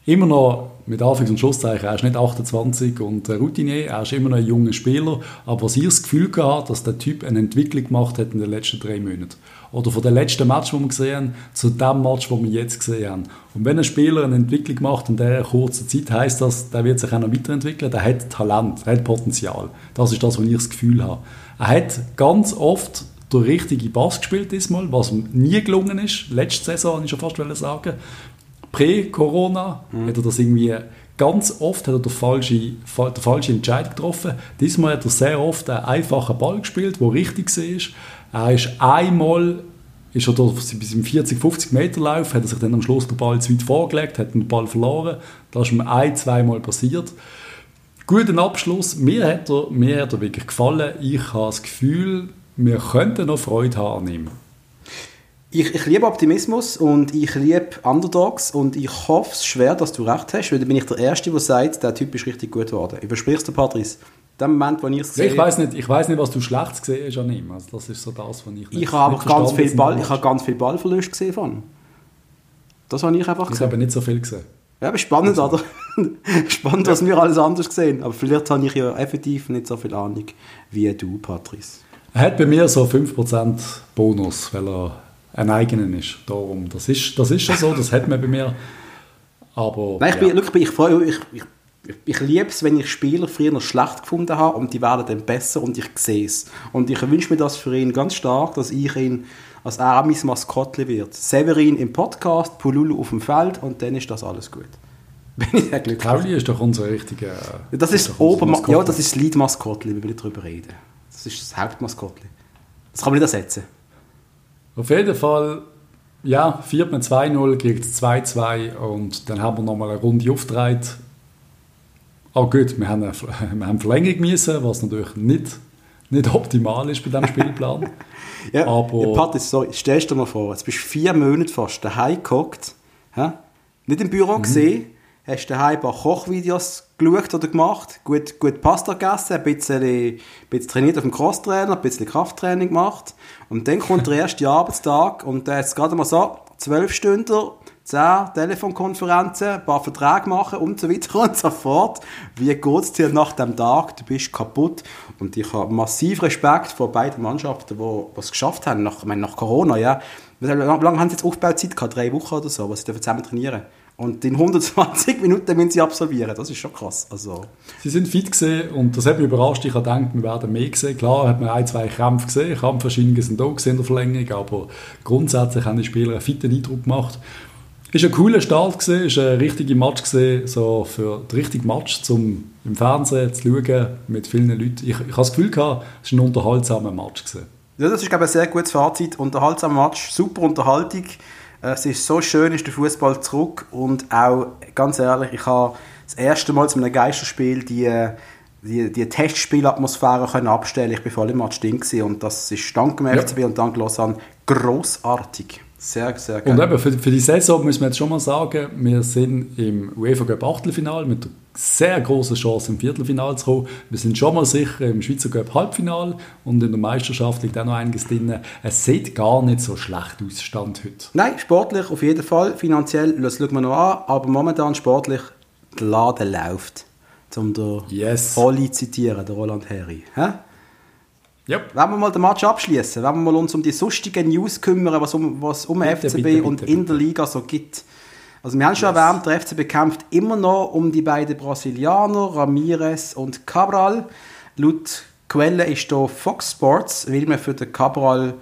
Immer noch mit Anfangs- und Schlusszeichen, er ist nicht 28 und äh, Routinier, er ist immer noch ein junger Spieler, aber was ich das Gefühl gehabt dass der Typ eine Entwicklung gemacht hat in den letzten drei Monaten. Oder von dem letzten Match, den wir gesehen haben, zu dem Match, den wir jetzt gesehen haben. Und wenn ein Spieler eine Entwicklung macht in dieser kurzen Zeit, heißt das, der wird sich auch noch weiterentwickeln, der hat Talent, er hat Potenzial. Das ist das, was ich das Gefühl habe. Er hat ganz oft der richtige Pass gespielt diesmal, was ihm nie gelungen ist. Letzte Saison, ich schon fast sagen. Prä-Corona hat er das irgendwie ganz oft hat er den falsche, fa- die falsche Entscheidung getroffen. Diesmal hat er sehr oft einen einfachen Ball gespielt, der richtig war. Er ist einmal ist er da bis im 40, 50 Meter Lauf, hat er sich dann am Schluss den Ball zu weit vorgelegt, hat den Ball verloren. Das ist ihm ein, zweimal passiert. Guten Abschluss. Mir hat, er, mir hat er wirklich gefallen. Ich habe das Gefühl, wir könnten noch Freude haben an ihm. Ich, ich liebe Optimismus und ich liebe Underdogs und ich hoffe es schwer, dass du recht hast, weil dann bin ich der Erste, der sagt, der Typ ist richtig gut geworden. Übersprichst du, Patrice? Dem Moment, wo ich es sehe... ich weiß nicht, ich weiß nicht, was du schlecht gesehen hast an ihm. Also das ist so das, was ich nicht, ich habe ganz viel, Ball, ich habe ganz viel Ballverlust gesehen von. Das habe ich einfach Ich gesehen. habe nicht so viel gesehen. Ja, aber spannend, oder? *laughs* spannend, was wir alles anders gesehen Aber vielleicht habe ich ja effektiv nicht so viel Ahnung wie du, Patrice. Er hat bei mir so 5% Bonus, weil er ein eigenen ist. Darum. Das, ist, das ist schon so, das hat man bei mir. Aber Nein, ich, ja. bin, schau, ich, freue, ich, ich, ich, liebe es, wenn ich Spieler früher noch schlecht gefunden habe und die werden dann besser und ich sehe es. Und ich wünsche mir das für ihn ganz stark, dass ich ihn als er mein Maskottchen wird. Severin im Podcast, Pululu auf dem Feld und dann ist das alles gut. *laughs* Bin ich sehr glücklich. Pauli ist doch unser richtiger. Das ist, Oberma Maskottchen. ja, das ist das Lead-Maskottchen, wir will nicht darüber reden. Das ist das Hauptmaskottchen. Das kann man nicht ersetzen. Auf jeden Fall, ja, führt man 2-0, kriegt es 2-2 und dann haben wir nochmal eine Runde aufgedreht. Oh gut, wir haben, eine, *laughs* wir haben Verlängerung müssen, was natürlich nicht, nicht optimal ist bei diesem Spielplan. *laughs* Ja, Aber- ja, Patrice, sorry, stellst dir mal vor, jetzt bist du vier Monate fast daheim gehockt, nicht im Büro Mhm. gesehen, hast du daheim ein paar Kochvideos geschaut oder gemacht, gut, gut Pasta gegessen, ein bisschen, ein bisschen trainiert auf dem Crosstrainer, ein bisschen Krafttraining gemacht und dann kommt der *laughs* erste Arbeitstag und da ist gerade mal so, zwölf Stunden, zehn Telefonkonferenzen, ein paar Verträge machen und so weiter und so fort. Wie geht es dir nach dem Tag? Du bist kaputt. Und ich habe massiv Respekt vor beiden Mannschaften, die es geschafft haben, nach, ich meine, nach Corona. Ja. Wie lange haben sie jetzt Aufbauzeit gehabt? Drei Wochen oder so, was sie zusammen trainieren und in 120 *laughs* Minuten müssen sie absolvieren. Das ist schon krass. Also. Sie sind fit gesehen und das hat mich überrascht. Ich habe gedacht, wir werden mehr gesehen. Klar hat man ein, zwei Kämpfe gesehen. Kampfverschiebungen sind da gesehen in der Verlängerung, aber grundsätzlich haben die Spieler einen fitten Eindruck gemacht. Ist ein cooler Start gesehen, ist ein richtiger Match gesehen, so für den richtigen Match zum im Fernsehen zu schauen mit vielen Leuten. Ich, ich habe das Gefühl gehabt, es ist ein unterhaltsamer Match gesehen. Ja, das ist glaube ich, ein sehr gutes Fazit. Unterhaltsamer Match, super Unterhaltung. Es ist so schön, ist der Fußball zurück und auch ganz ehrlich, ich habe das erste Mal zu einem Geisterspiel die die, die Testspielatmosphäre können abstellen. Ich bin voll im Match drin und das ist dank dem ja. FCB und dank Lausanne großartig. Sehr, sehr geil. Und eben, für, für die Saison müssen wir jetzt schon mal sagen, wir sind im UEFA Cup Achtelfinale mit einer sehr großen Chance im Viertelfinale zu kommen. Wir sind schon mal sicher im Schweizer Cup Halbfinale und in der Meisterschaft liegt auch noch einiges drin. Es sieht gar nicht so schlecht aus, Stand heute. Nein, sportlich auf jeden Fall. Finanziell, das schauen wir noch an, aber momentan sportlich, der Laden läuft. Um den yes. Oli zu zitieren, der Roland Herri. Hä? Yep. Wenn wir mal den Match abschließen, wenn wir mal uns um die sonstigen News kümmern, was um, was um bitte, FCB bitte, und bitte, in der Liga so gibt. Also wir haben schon yes. erwähnt, der FCB kämpft immer noch um die beiden Brasilianer, Ramirez und Cabral. Laut Quelle ist hier Fox Sports, will man für den Cabral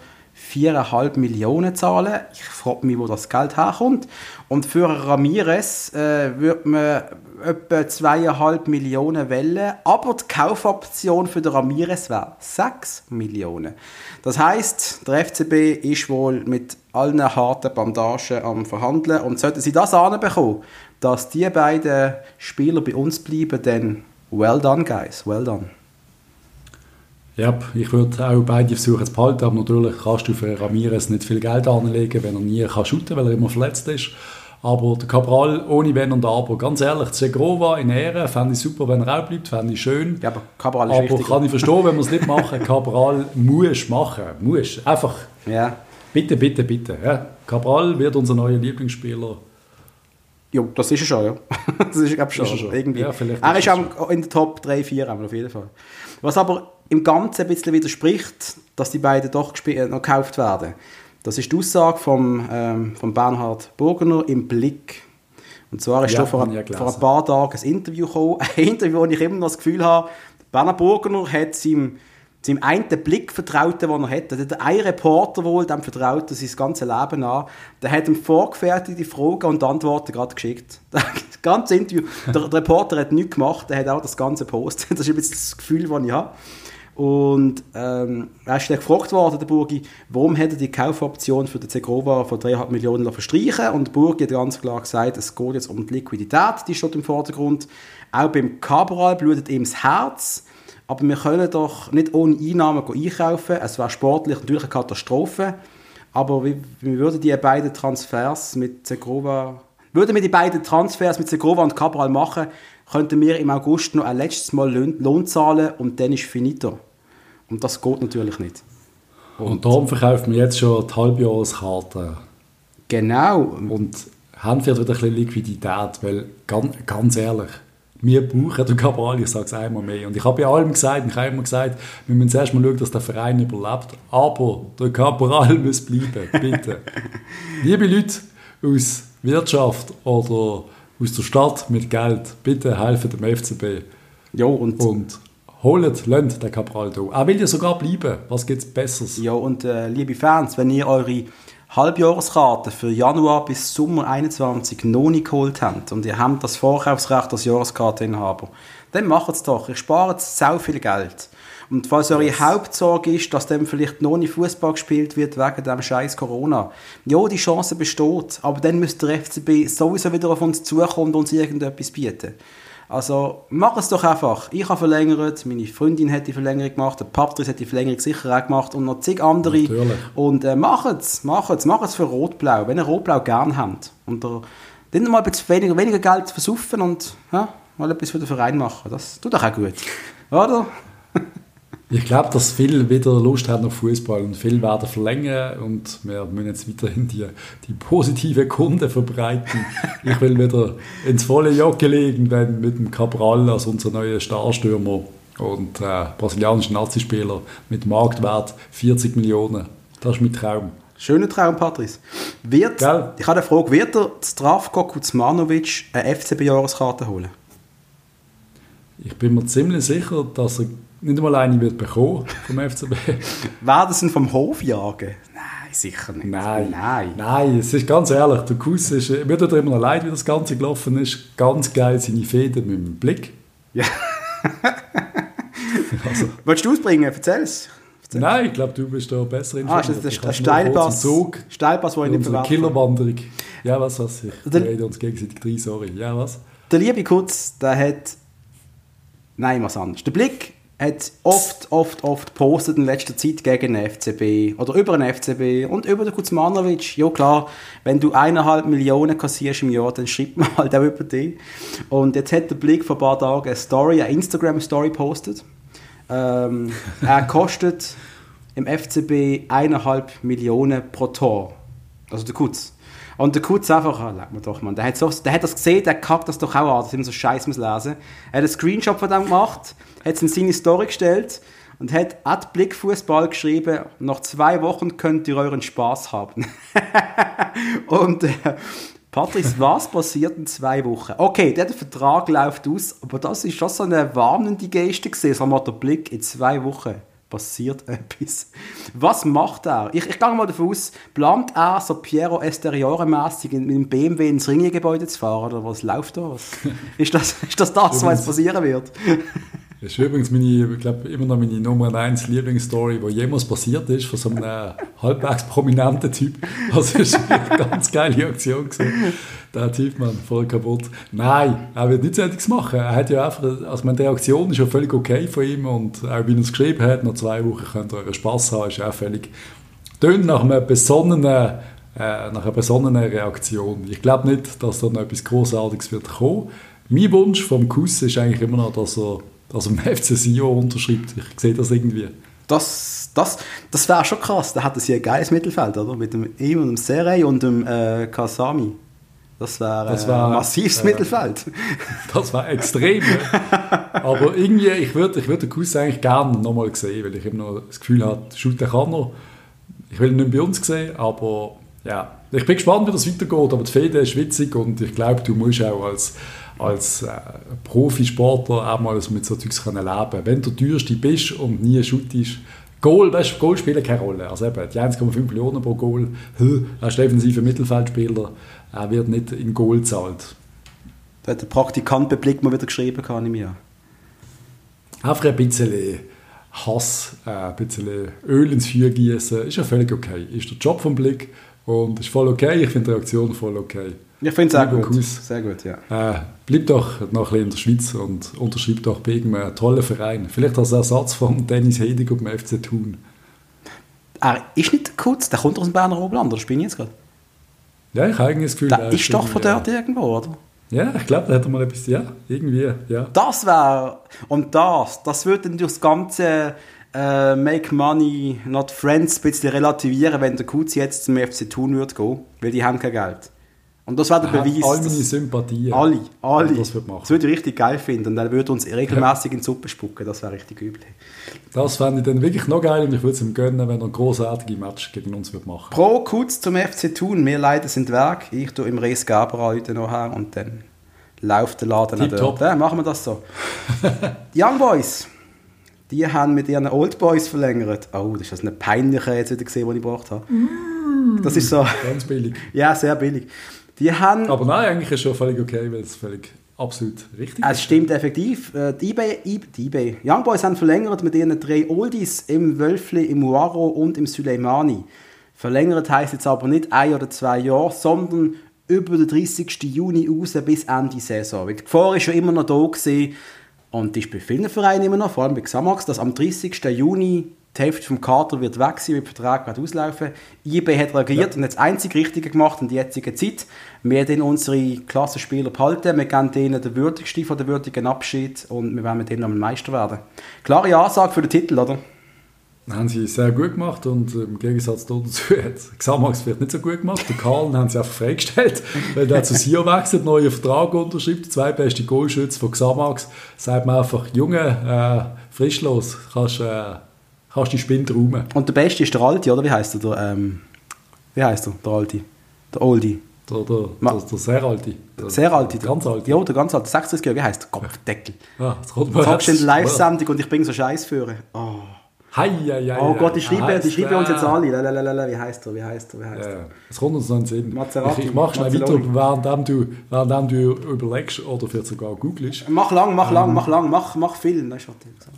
4,5 Millionen zahlen. Ich frage mich, wo das Geld herkommt. Und für Ramirez äh, wird man etwa 2,5 Millionen Wellen, aber die Kaufoption für den Ramirez wäre 6 Millionen. Das heißt, der FCB ist wohl mit allen harten Bandagen am Verhandeln und sollten sie das anbekommen, dass die beiden Spieler bei uns bleiben, dann well done, guys, well done. Ja, ich würde auch beide versuchen zu behalten, aber natürlich kannst du für Ramirez nicht viel Geld anlegen, wenn er nie kann shooten kann, weil er immer verletzt ist. Aber der Cabral ohne Wenn und Aber, ganz ehrlich, Segrova in Ehre, fände ich super, wenn er auch bleibt, fände ich schön. Ja, aber Cabral ist Aber wichtiger. kann ich verstehen, wenn wir es nicht machen. *laughs* Cabral muss machen, muss. Einfach, ja. bitte, bitte, bitte. Ja. Cabral wird unser neuer Lieblingsspieler. Ja, das ist er schon, ja. *laughs* das ist, glaube schon. Ist er, schon. Irgendwie. Ja, vielleicht er ist, ist auch in der Top 3, 4 auf jeden Fall. Was aber im Ganzen ein bisschen widerspricht, dass die beiden doch äh, noch gekauft werden. Das ist die Aussage von ähm, vom Bernhard Burgener im Blick. Und zwar ist ja, da vor, vor ein paar Tagen ein Interview gekommen, *laughs* ein Interview, wo ich immer noch das Gefühl habe, Bernhard Burgener hat seinem, seinem einen Blick vertraut, den er hat. Der ein Reporter wohl dem vertraut sein ganzes Leben an. Der hat ihm vorgefertigte Fragen und Antworten gerade geschickt. *laughs* Das ganze Interview. Der, der Reporter hat nichts gemacht, der hat auch das ganze Post. *laughs* Das ist jetzt das Gefühl, das ich habe. Und ähm, er ist dann gefragt worden, der Burgi, warum hätte die Kaufoption für den Zegrova von 3,5 Millionen verstreichen Und der Burgi hat ganz klar gesagt, es geht jetzt um die Liquidität, die steht im Vordergrund. Auch beim Cabral blutet ihm das Herz. Aber wir können doch nicht ohne Einnahmen einkaufen. Es wäre sportlich natürlich eine Katastrophe. Aber wir, wir würden die beiden Transfers mit Zegrova, würden wir die beiden Transfers mit Zegrova und Cabral machen, könnten wir im August noch ein letztes Mal Lohn zahlen und dann ist finito. Und das geht natürlich nicht. Und, und darum verkaufen wir jetzt schon die Halbjahreskarte. Genau. Und haben vielleicht wieder ein bisschen Liquidität, weil ganz, ganz ehrlich, wir brauchen den Cabral, ich sage es einmal mehr. Und ich habe bei allem gesagt, ich habe immer gesagt, wir müssen zuerst mal schauen, dass der Verein überlebt. Aber der Cabral *laughs* muss bleiben, bitte. *laughs* Liebe Leute aus Wirtschaft oder aus der Stadt mit Geld, bitte helfen dem FCB. Ja, und, und holt, lernt den Cabral da. Er will ja sogar bleiben. Was gibt es Besseres? Ja, und äh, liebe Fans, wenn ihr eure Halbjahreskarte für Januar bis Sommer 21 noch nicht geholt habt und ihr habt das Vorkaufsrecht als Jahreskarteninhaber, dann macht es doch. Ihr spart so viel Geld. Und falls eure yes. Hauptsorge ist, dass dann vielleicht noch nicht Fußball gespielt wird wegen dem scheiß Corona, ja, die Chance besteht, aber dann müsste der FCB sowieso wieder auf uns zukommen und uns irgendetwas bieten. Also mach es doch einfach. Ich habe verlängert, meine Freundin hat die Verlängerung gemacht, der Patrick hat die Verlängerung sicher auch gemacht und noch zig andere. Natürlich. Und äh, macht es, macht es, macht es für Rot-Blau, wenn ihr Rot-Blau gern habt. Und der, dann mal ein bisschen weniger, weniger Geld versaufen und ja, mal etwas für den Verein machen. Das tut doch auch gut. Oder? Ich glaube, dass viele wieder Lust haben auf Fußball und viele werden verlängern und wir müssen jetzt weiterhin die, die positive Kunde verbreiten. ich will wieder ins volle Jocke legen, wenn mit dem Cabral als unser neuer Starstürmer und äh, brasilianischen Nazispieler mit Marktwert 40 Millionen. Das ist mein Traum. Schöner Traum, Patrice. Wird, Gell? ich habe eine Frage, wird der Zdravko Kuzmanovic eine FCB-Jahreskarte holen? Ich bin mir ziemlich sicher, dass er nicht einmal eine wird bekommen vom FCB. *laughs* Werden sie vom Hof jagen? Nein, sicher nicht. Nein. Nein. Nein, es ist ganz ehrlich, der Kuss ist, mir tut er immer noch leid, wie das Ganze gelaufen ist. Ganz geil seine Fäden mit dem Blick. Ja. *laughs* Also, Willst du ausbringen? Erzähl es. nein, ich glaube, du bist da besser Ah, informiert. ist das der Steilpass? Zug Steilpass, den ich nicht kann. Killerwanderung. Ja, was, was? Ich Dann- rede uns gegenseitig rein, sorry. Ja, was? Der liebe Kutz, der hat. Nein, was anderes. Der Blick hat oft, oft, oft gepostet in letzter Zeit gegen den FCB oder über den FCB und über den Kuzmanovic. Ja klar, wenn du eineinhalb Millionen kassierst im Jahr, dann schreibt man *laughs* halt auch über dich. Und jetzt hat der Blick vor ein paar Tagen eine Story, eine Instagram-Story gepostet. Ähm, *laughs* er kostet im FCB eineinhalb Millionen pro Tor. Also der Kutz. Und der Kutz einfach, ah, leck mir doch, man. Der hat, so, der hat das gesehen, der kackt das doch auch an, dass immer so Scheiß muss lesen. Er hat einen Screenshot von dem gemacht, hat es in seine Story gestellt und hat at Blickfußball geschrieben, nach zwei Wochen könnt ihr euren Spaß haben. *laughs* und äh, Patrice, was passiert in zwei Wochen? Okay, der Vertrag läuft aus, aber das ist schon so eine warnende Geste gesehen, so mal der Blick in zwei Wochen passiert *laughs* etwas. Was macht er? Ich, ich gehe mal davon aus, plant er so Piero Esteriore-mässig mit dem BMW ins Ringegebäude zu fahren oder was läuft da? Was? *laughs* Ist, das, ist das das, was passieren wird? Das ist übrigens meine, ich glaube, immer noch meine Nummer 1 Lieblingsstory, die jemals passiert ist, von so einem äh, halbwegs prominenten Typ. Das ist eine ganz geile Aktion gewesen. Der Typ, man, voll kaputt. Nein, er wird nichts anderes machen. Er hat ja einfach, also meine, die Reaktion ist ja völlig okay von ihm und auch wie er es geschrieben hat, nach zwei Wochen könnt ihr euren Spass haben, ist auch völlig, tönt nach einer besonnenen, äh, nach einer besonnenen Reaktion. Ich glaube nicht, dass da noch etwas Großartiges wird kommen. Mein Wunsch vom Kuss ist eigentlich immer noch, dass er, dass er im FC Sion unterschreibt. Ich sehe das irgendwie. Das, das, das wäre schon krass. Da hat sie ein geiles Mittelfeld, oder? Mit dem, ihm und dem Serey und dem äh, Kasami. Das wäre äh, wär, ein massives äh, Mittelfeld. *laughs* Das war extrem. ja. Aber irgendwie, ich würde ich würd den Kuss eigentlich gerne nochmal sehen, weil ich immer noch das Gefühl habe, shooten kann er. Ich will ihn nicht bei uns sehen, aber ja, ich bin gespannt, wie das weitergeht. Aber die Fede ist witzig und ich glaube, du musst auch als, als äh, Profisportler auch mal mit so Zeugs können leben. Wenn du teuerste bist und nie shootest, Goal, weißt, du, Goal spielen keine Rolle. Also eben, die 1,5 Millionen pro Goal, ist defensiver Mittelfeldspieler, er wird nicht in Goal gezahlt. Da hat der Praktikant bei Blick mal wieder geschrieben, kann ich mir. Einfach ein bisschen Hass, äh, ein bisschen Öl ins Feuer gießen, ist ja völlig okay. Ist der Job vom Blick und ist voll okay. Ich finde die Reaktion voll okay. Ich finde es sehr Lieber gut. Kuss. Sehr gut, ja. Äh, bleib doch noch ein bisschen in der Schweiz und unterschreib doch bei irgendeinem tollen Verein. Vielleicht als Ersatz von Dennis Hedig und dem FC Thun. Er ist nicht der Kutz, der kommt aus dem Berner Oberland, oder bin ich jetzt gerade? Ja, ich habe eigentlich das Gefühl, Der er ist doch von irgendwie- dort irgendwo, oder? Ja, ich glaube, da hat er mal etwas, ja, irgendwie, ja. Das wäre, und das, das würde dann durch das ganze äh, Make Money, Not Friends ein bisschen relativieren, wenn der Kutz jetzt zum FC Thun würde gehen, weil die haben kein Geld. Und das wäre der Er Beweis. all meine Sympathien. alle, alle. Das wird machen. Das würde ich richtig geil finden. Und er würde uns regelmäßig in die Suppe spucken. Das wäre richtig übel. Das fände ich dann wirklich noch geil und ich würde es ihm gönnen, wenn er ein großartiges Match gegen uns wird machen Pro Kutz zum FC Thun. Wir leider sind Werk. Ich tue im Res Gaber heute noch her und dann läuft der Laden Tipptopp. dort. Ja, machen wir das so. Die *laughs* Young Boys, die haben mit ihren Old Boys verlängert. Oh, das ist das eine peinliche jetzt wieder gesehen, die ich gebracht habe. Das ist so, Ganz billig. *laughs* ja, sehr billig. Die haben, Aber nein, eigentlich ist es schon völlig okay, weil es völlig absolut richtig es stimmt effektiv, äh, die eBay, die eBay, Young Boys haben verlängert mit ihren drei Oldies im Wölfli, im Waro und im Suleimani. Verlängert heisst jetzt aber nicht ein oder zwei Jahre, sondern über den 30. Juni raus bis Ende Saison. Weil die Gefahr ist schon immer noch da gewesen, und die ist bei vielen Vereinen immer noch, vor allem bei Xamax, dass am 30. Juni die Hälfte vom Kader wird weg sein, weil der Vertrag gerade auslaufen. IB hat reagiert und hat das einzig Richtige gemacht in der jetzigen Zeit. Wir werden unsere Klassenspieler behalten, wir geben denen den würdigsten von den würdigen Abschied und wir werden mit denen am Meister werden. Klare Ansage für den Titel, oder? haben sie sehr gut gemacht und im Gegensatz dazu hat Xamax vielleicht nicht so gut gemacht. Den Karl haben sie einfach freigestellt, *laughs* weil der zu Sion wechselt, neuen Vertrag unterschreibt, zwei beste Goalschütze von Xamax. Sagt man einfach, Junge, äh, frischlos, kannst, äh, kannst die Spinde räumen. Und der Beste ist der Alte, oder? Wie heißt er? Der, ähm, wie heißt er? Der Alte? Der Oldie? Der, der, der, der sehr Alte. Der sehr Alte. Der ganz Alte. Ja, der ganz Alte. 36 Jahre, wie heißt der? Kopfdeckel. Ja, das kommt mir Live-Sendung und ich bringe so Scheiß führen. Oh. Hei, hei, hei, oh Gott, die schreiben, die schreiben uns jetzt alle. Lalalala, Wie heißt er? Wie heißt er? Wie heißt er? Es kommt uns noch in Sinn. Maserati. Ich, ich mache schnell weiter, während du, während du überlegst oder vielleicht sogar googelst. Mach lang, mach lang, mach lang, mach, mach viel. Habe.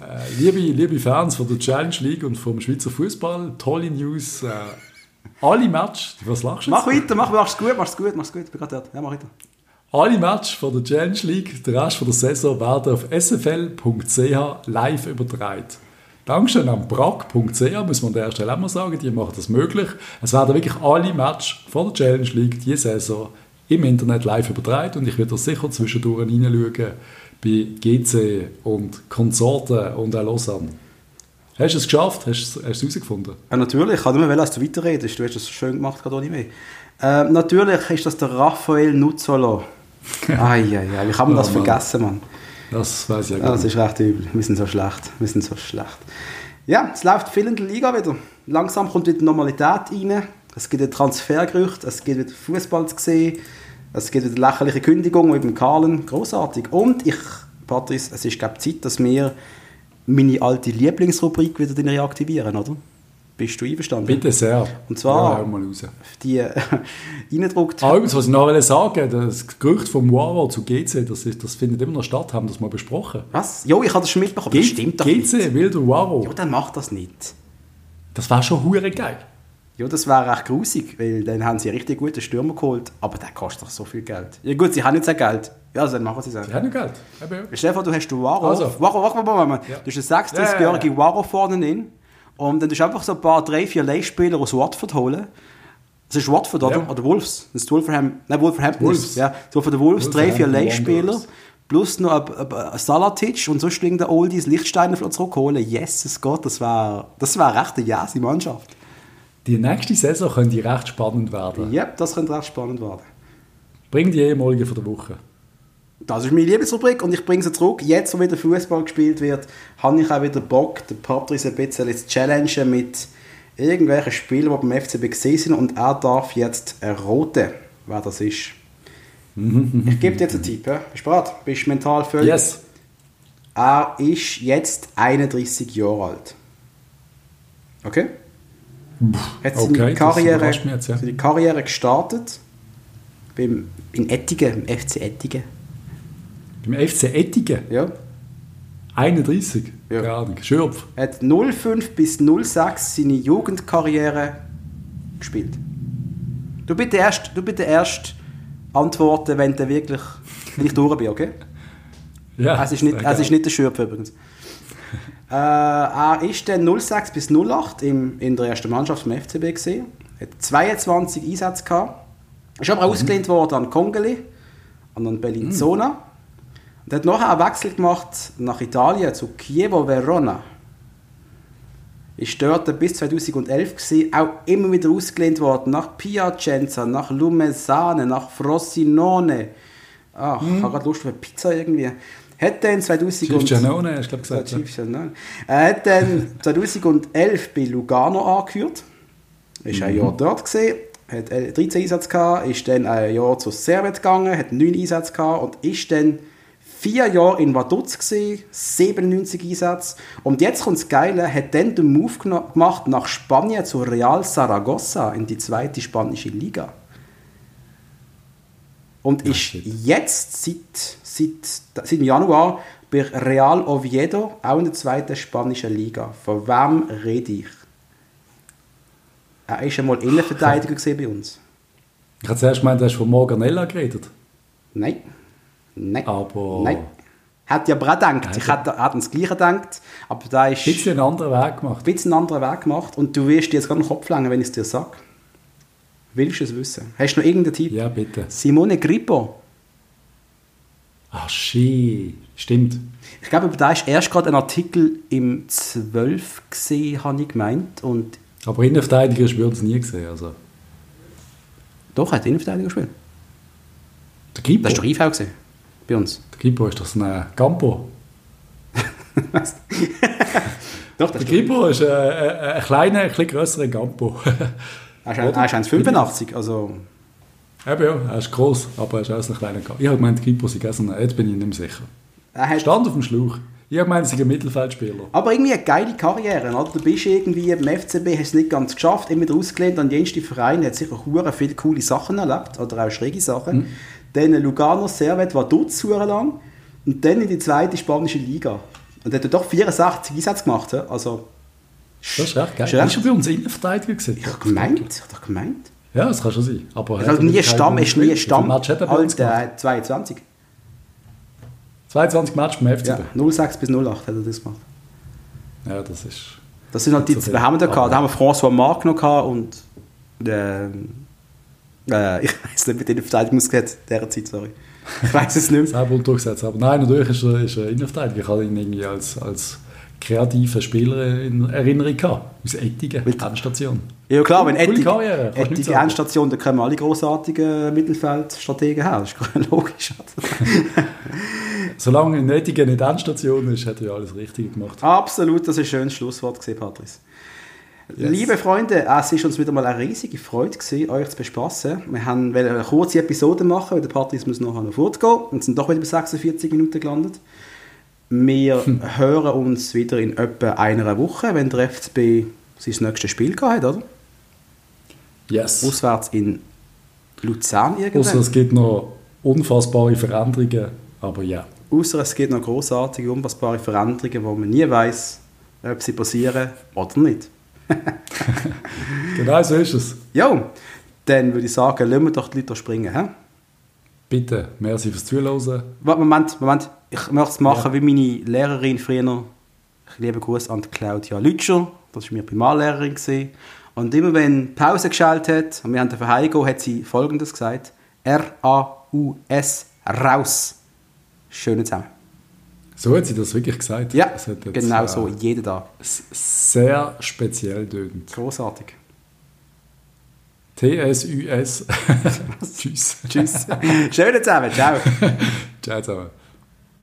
Äh, liebe, liebe Fans von der Challenge League und vom Schweizer Fußball, tolle News. Äh, alle Match, was lachst du Mach weiter, mach, mach's gut, mach's gut, mach's gut. Ich bin gerade dort. Ja, mach weiter. Alle Match von der Challenge League, der Rest von der Saison, werden auf sfl.ch live übertragen. Dankeschön an brack.ch, muss man an der Stelle auch mal sagen, die machen das möglich. Es werden wirklich alle Match von der Challenge League diese Saison im Internet live übertragen und ich werde das sicher zwischendurch reinschauen bei GC und Konsorten und auch Lausanne. Hast du es geschafft? Hast du es hast du es herausgefunden? Ja, natürlich, ich kann nur, als du weiterredest. Du hast das schön gemacht, gerade ohne mich. Äh, natürlich ist das der Raphael Nuzzolo. *laughs* Eieiei, wie kann man das Oh vergessen, Mann? Das weiß ich ja gar das nicht. ist recht übel. Wir sind so schlecht. Wir sind so schlecht. Ja, es läuft viel in der Liga wieder. Langsam kommt wieder Normalität rein. Es gibt wieder Transfergerüchte, es gibt wieder Fußball zu sehen. Es gibt wieder lächerliche Kündigungen wie beim Karlen. Großartig. Und ich, Patrice, es ist glaube Zeit, dass wir meine alte Lieblingsrubrik wieder reaktivieren, oder? Bist du einverstanden? Bitte sehr. Und zwar- Ja, mal raus. Die äh. Ah, übrigens, was ich noch sagen das Gerücht vom Waro zu GC, das, ist, das findet immer noch statt, haben wir das mal besprochen. Was? Jo, ich habe das schon mitbekommen. Das stimmt doch GC, nicht. Wilder Waro. Jo, dann macht das nicht. Das war schon hure geil. Ja, das wäre echt grusig, weil dann haben sie einen richtig guten Stürmer geholt, aber der kostet doch so viel Geld. Ja gut, sie haben nicht so Geld. Ja, also dann machen sie es auch. haben ja Geld. Ja. Vor, du hast den Waro, Also. Waro, warte mal, warte mal, Ja. du hast einen 36-jährigen Ja, ja, ja. Waro vorne drin und dann tust du einfach so ein paar, drei, vier Leihspieler aus Watford holen. Das ist Watford, oder? Ja. Oder Wolves. Das ist Wolverhampton. Nein, Wolverhampton Wolves. Ja, so von den Wolves drei, vier Leihspieler. Plus noch ein, ein, ein Salatic und sonst liegen der Oldies Lichtsteiner zurückholen. Yes, es geht. Das wäre das wär echt eine jäse Mannschaft. Die nächste Saison könnte recht spannend werden. Ja, das könnte recht spannend werden. Bring die ehemalige von der Woche. Das ist meine Lieblingsrubrik und ich bringe sie zurück. Jetzt, wo wieder Fußball gespielt wird, habe ich auch wieder Bock, den Patrice ein bisschen zu challengen mit irgendwelchen Spielern, die beim FCB gesehen sind und er darf jetzt erraten, wer das ist. ich gebe dir jetzt einen Tipp. Ja? Bist du bereit? Bist du mental völlig? Yes. Er ist jetzt 31 Jahre alt. Okay? Hat seine, Okay, Karriere, jetzt, ja. seine Karriere gestartet beim, in Ettingen, im FC Ettingen. Beim FC Ettingen. Ja. 31. Ja. Keine Ahnung. Schürpf. Er hat 05 bis 06 seine Jugendkarriere gespielt. Du bitte erst, du bitte erst antworten, wenn du wirklich wenn ich durch bin, okay? *laughs* Ja, Es ist nicht, es ist nicht der Schürpf übrigens. *laughs* äh, er ist dann 06 bis 08 im, in der ersten Mannschaft vom FCB gesehen. Hat 22 Einsätze gehabt. Ist aber ausgelehnt worden an Kongeli, an den Bellinzona. Und hat nachher einen Wechsel gemacht nach Italien zu Chievo Verona. Ist dort bis 2011 gewesen, auch immer wieder ausgelehnt worden nach Piacenza, nach Lumesane, nach Frosinone. Ach, ich habe gerade Lust auf eine Pizza irgendwie. Hat dann 2000 und- Giannone, hast du glaub, ja, gesagt. Ja. Chiefs, ja, nein. Er hat dann 2011 bei Lugano angehört. Ist ein Jahr dort gesehen, hat äh, 13 Einsätze gehabt, ist dann ein Jahr zu Servet gegangen, hat 9 Einsätze gehabt und ist dann vier Jahre in Vaduz gesehen, 97 Einsätze. Und jetzt kommt das Geile, hat dann den Move gemacht nach Spanien zu Real Zaragoza in die zweite spanische Liga. Und ist shit. jetzt seit, seit, seit Januar bei Real Oviedo, auch in der zweiten spanischen Liga. Von wem rede ich? Er war einmal Innenverteidiger *laughs* bei uns. Ich habe zuerst gemeint, du hast von Morganella geredet. Nein. Nein. Aber- Nein. Hätte ich aber auch gedacht. Ich hätte, hätte das Gleiche gedacht. Aber da ist Ein bisschen einen anderen Weg gemacht. ein bisschen einen anderen Weg gemacht. Und du wirst dir jetzt gerade den Kopf langen, wenn ich es dir sage. Willst du es wissen? Hast du noch irgendeinen Tipp? Ja, bitte. Simone Grippo. Ach, shit. Stimmt. Ich glaube, über da ist erst gerade ein Artikel im 12 gesehen, habe ich gemeint. Und Aber Innenverteidiger du bei uns nie gesehen. Also. doch, hat Innenverteidiger gespielt. Der Gipo. Das ist doch IV gesehen. Bei uns. Der Gipo ist doch so ein Campo. *laughs* Doch, das Der Gipo ist äh, äh, ein kleiner, ein bisschen grösserer Campo. *laughs* Er ist, ein- er ist 1,85. Also, Eben ja, er ist gross, aber er ist auch so ein kleiner Campo. Ich habe gemeint, der Gipo sei ein, jetzt bin ich nicht mehr sicher. er hat, Stand auf dem Schlauch. Ich habe gemeint, er sei ein Mittelfeldspieler. aber irgendwie eine geile Karriere. Oder? Du bist irgendwie im FCB, hast es nicht ganz geschafft, immer ausgelehnt an jenste Vereine, hat sicher hure viele coole Sachen erlebt, oder auch schräge Sachen. Mhm. Dann Lugano Servet war dort lang und dann in die zweite spanische Liga. Und er hat doch 64 Einsätze gemacht. Also, Das ist recht geil. Recht- Ist er bei uns Innenverteidiger gewesen? ich habe gemeint, ich habe gemeint. Ja, das kann schon sein. Aber Er hat nie Stamm, ist nie Stamm. Match hat er gemacht? Alter, 22. 22 Matches beim FCB. Ja, 06 bis 08 hat er das gemacht. Ja, das ist... Das sind halt die, wer haben wir da gehabt? Da haben wir François Marc noch gehabt und ähm, äh, ich weiß nicht, mit den Verteidigungsgesetz dieser Zeit, sorry. Ich weiß es nicht mehr. *laughs* selber durchgesetzt. Aber nein, natürlich ist er, ist er Innenverteidiger. Ich hatte ihn irgendwie als, als kreativen Spieler in Erinnerung gehabt. Aus Ettigen, Endstation. Ja klar, wenn Karriere, sagen. Endstation, da können wir alle grossartigen Mittelfeldstrategen haben. Das ist *laughs* logisch. *laughs* Solange in Ettigen nicht Endstation ist, hat er ja alles richtig gemacht. Absolut, das ist ein schönes Schlusswort gewesen, Patrice. Yes. Liebe Freunde, es ist uns wieder mal eine riesige Freude gewesen, euch zu bespassen. Wir haben wollen eine kurze Episode machen, weil der Patrice muss nachher noch fortgehen und sind doch wieder bei 46 Minuten gelandet. Wir hören uns wieder in etwa einer Woche, wenn der FCB sein nächstes Spiel gehabt hat, oder? Yes. Auswärts in Luzern Außer irgendwann. es gibt noch unfassbare Veränderungen. Aber ja. Außer es gibt noch großartige, unpassbare Veränderungen, wo man nie weiß, ob sie passieren oder nicht. *laughs* Genau so ist es. Ja, dann würde ich sagen, lassen wir doch die Leute springen. He? Bitte, merci fürs Zuhören. Warte, Moment, Moment. Ich möchte es machen wie meine Lehrerin früher. Ich liebe Gruß an Claudia Lütscher. Das war mir Primarlehrerin. gewesen. Und immer wenn Pause geschaltet hat und wir haben heimgehen, hat sie folgendes gesagt. R-A-U-S, raus. Schöne zusammen. So hat sie das wirklich gesagt. Ja, jetzt, genau äh, so, jeden Tag. Sehr speziell tönt. Großartig. T-S-U-S. *laughs* Tschüss. Tschüss. Schöne zusammen. Ciao. *laughs* Ciao zusammen.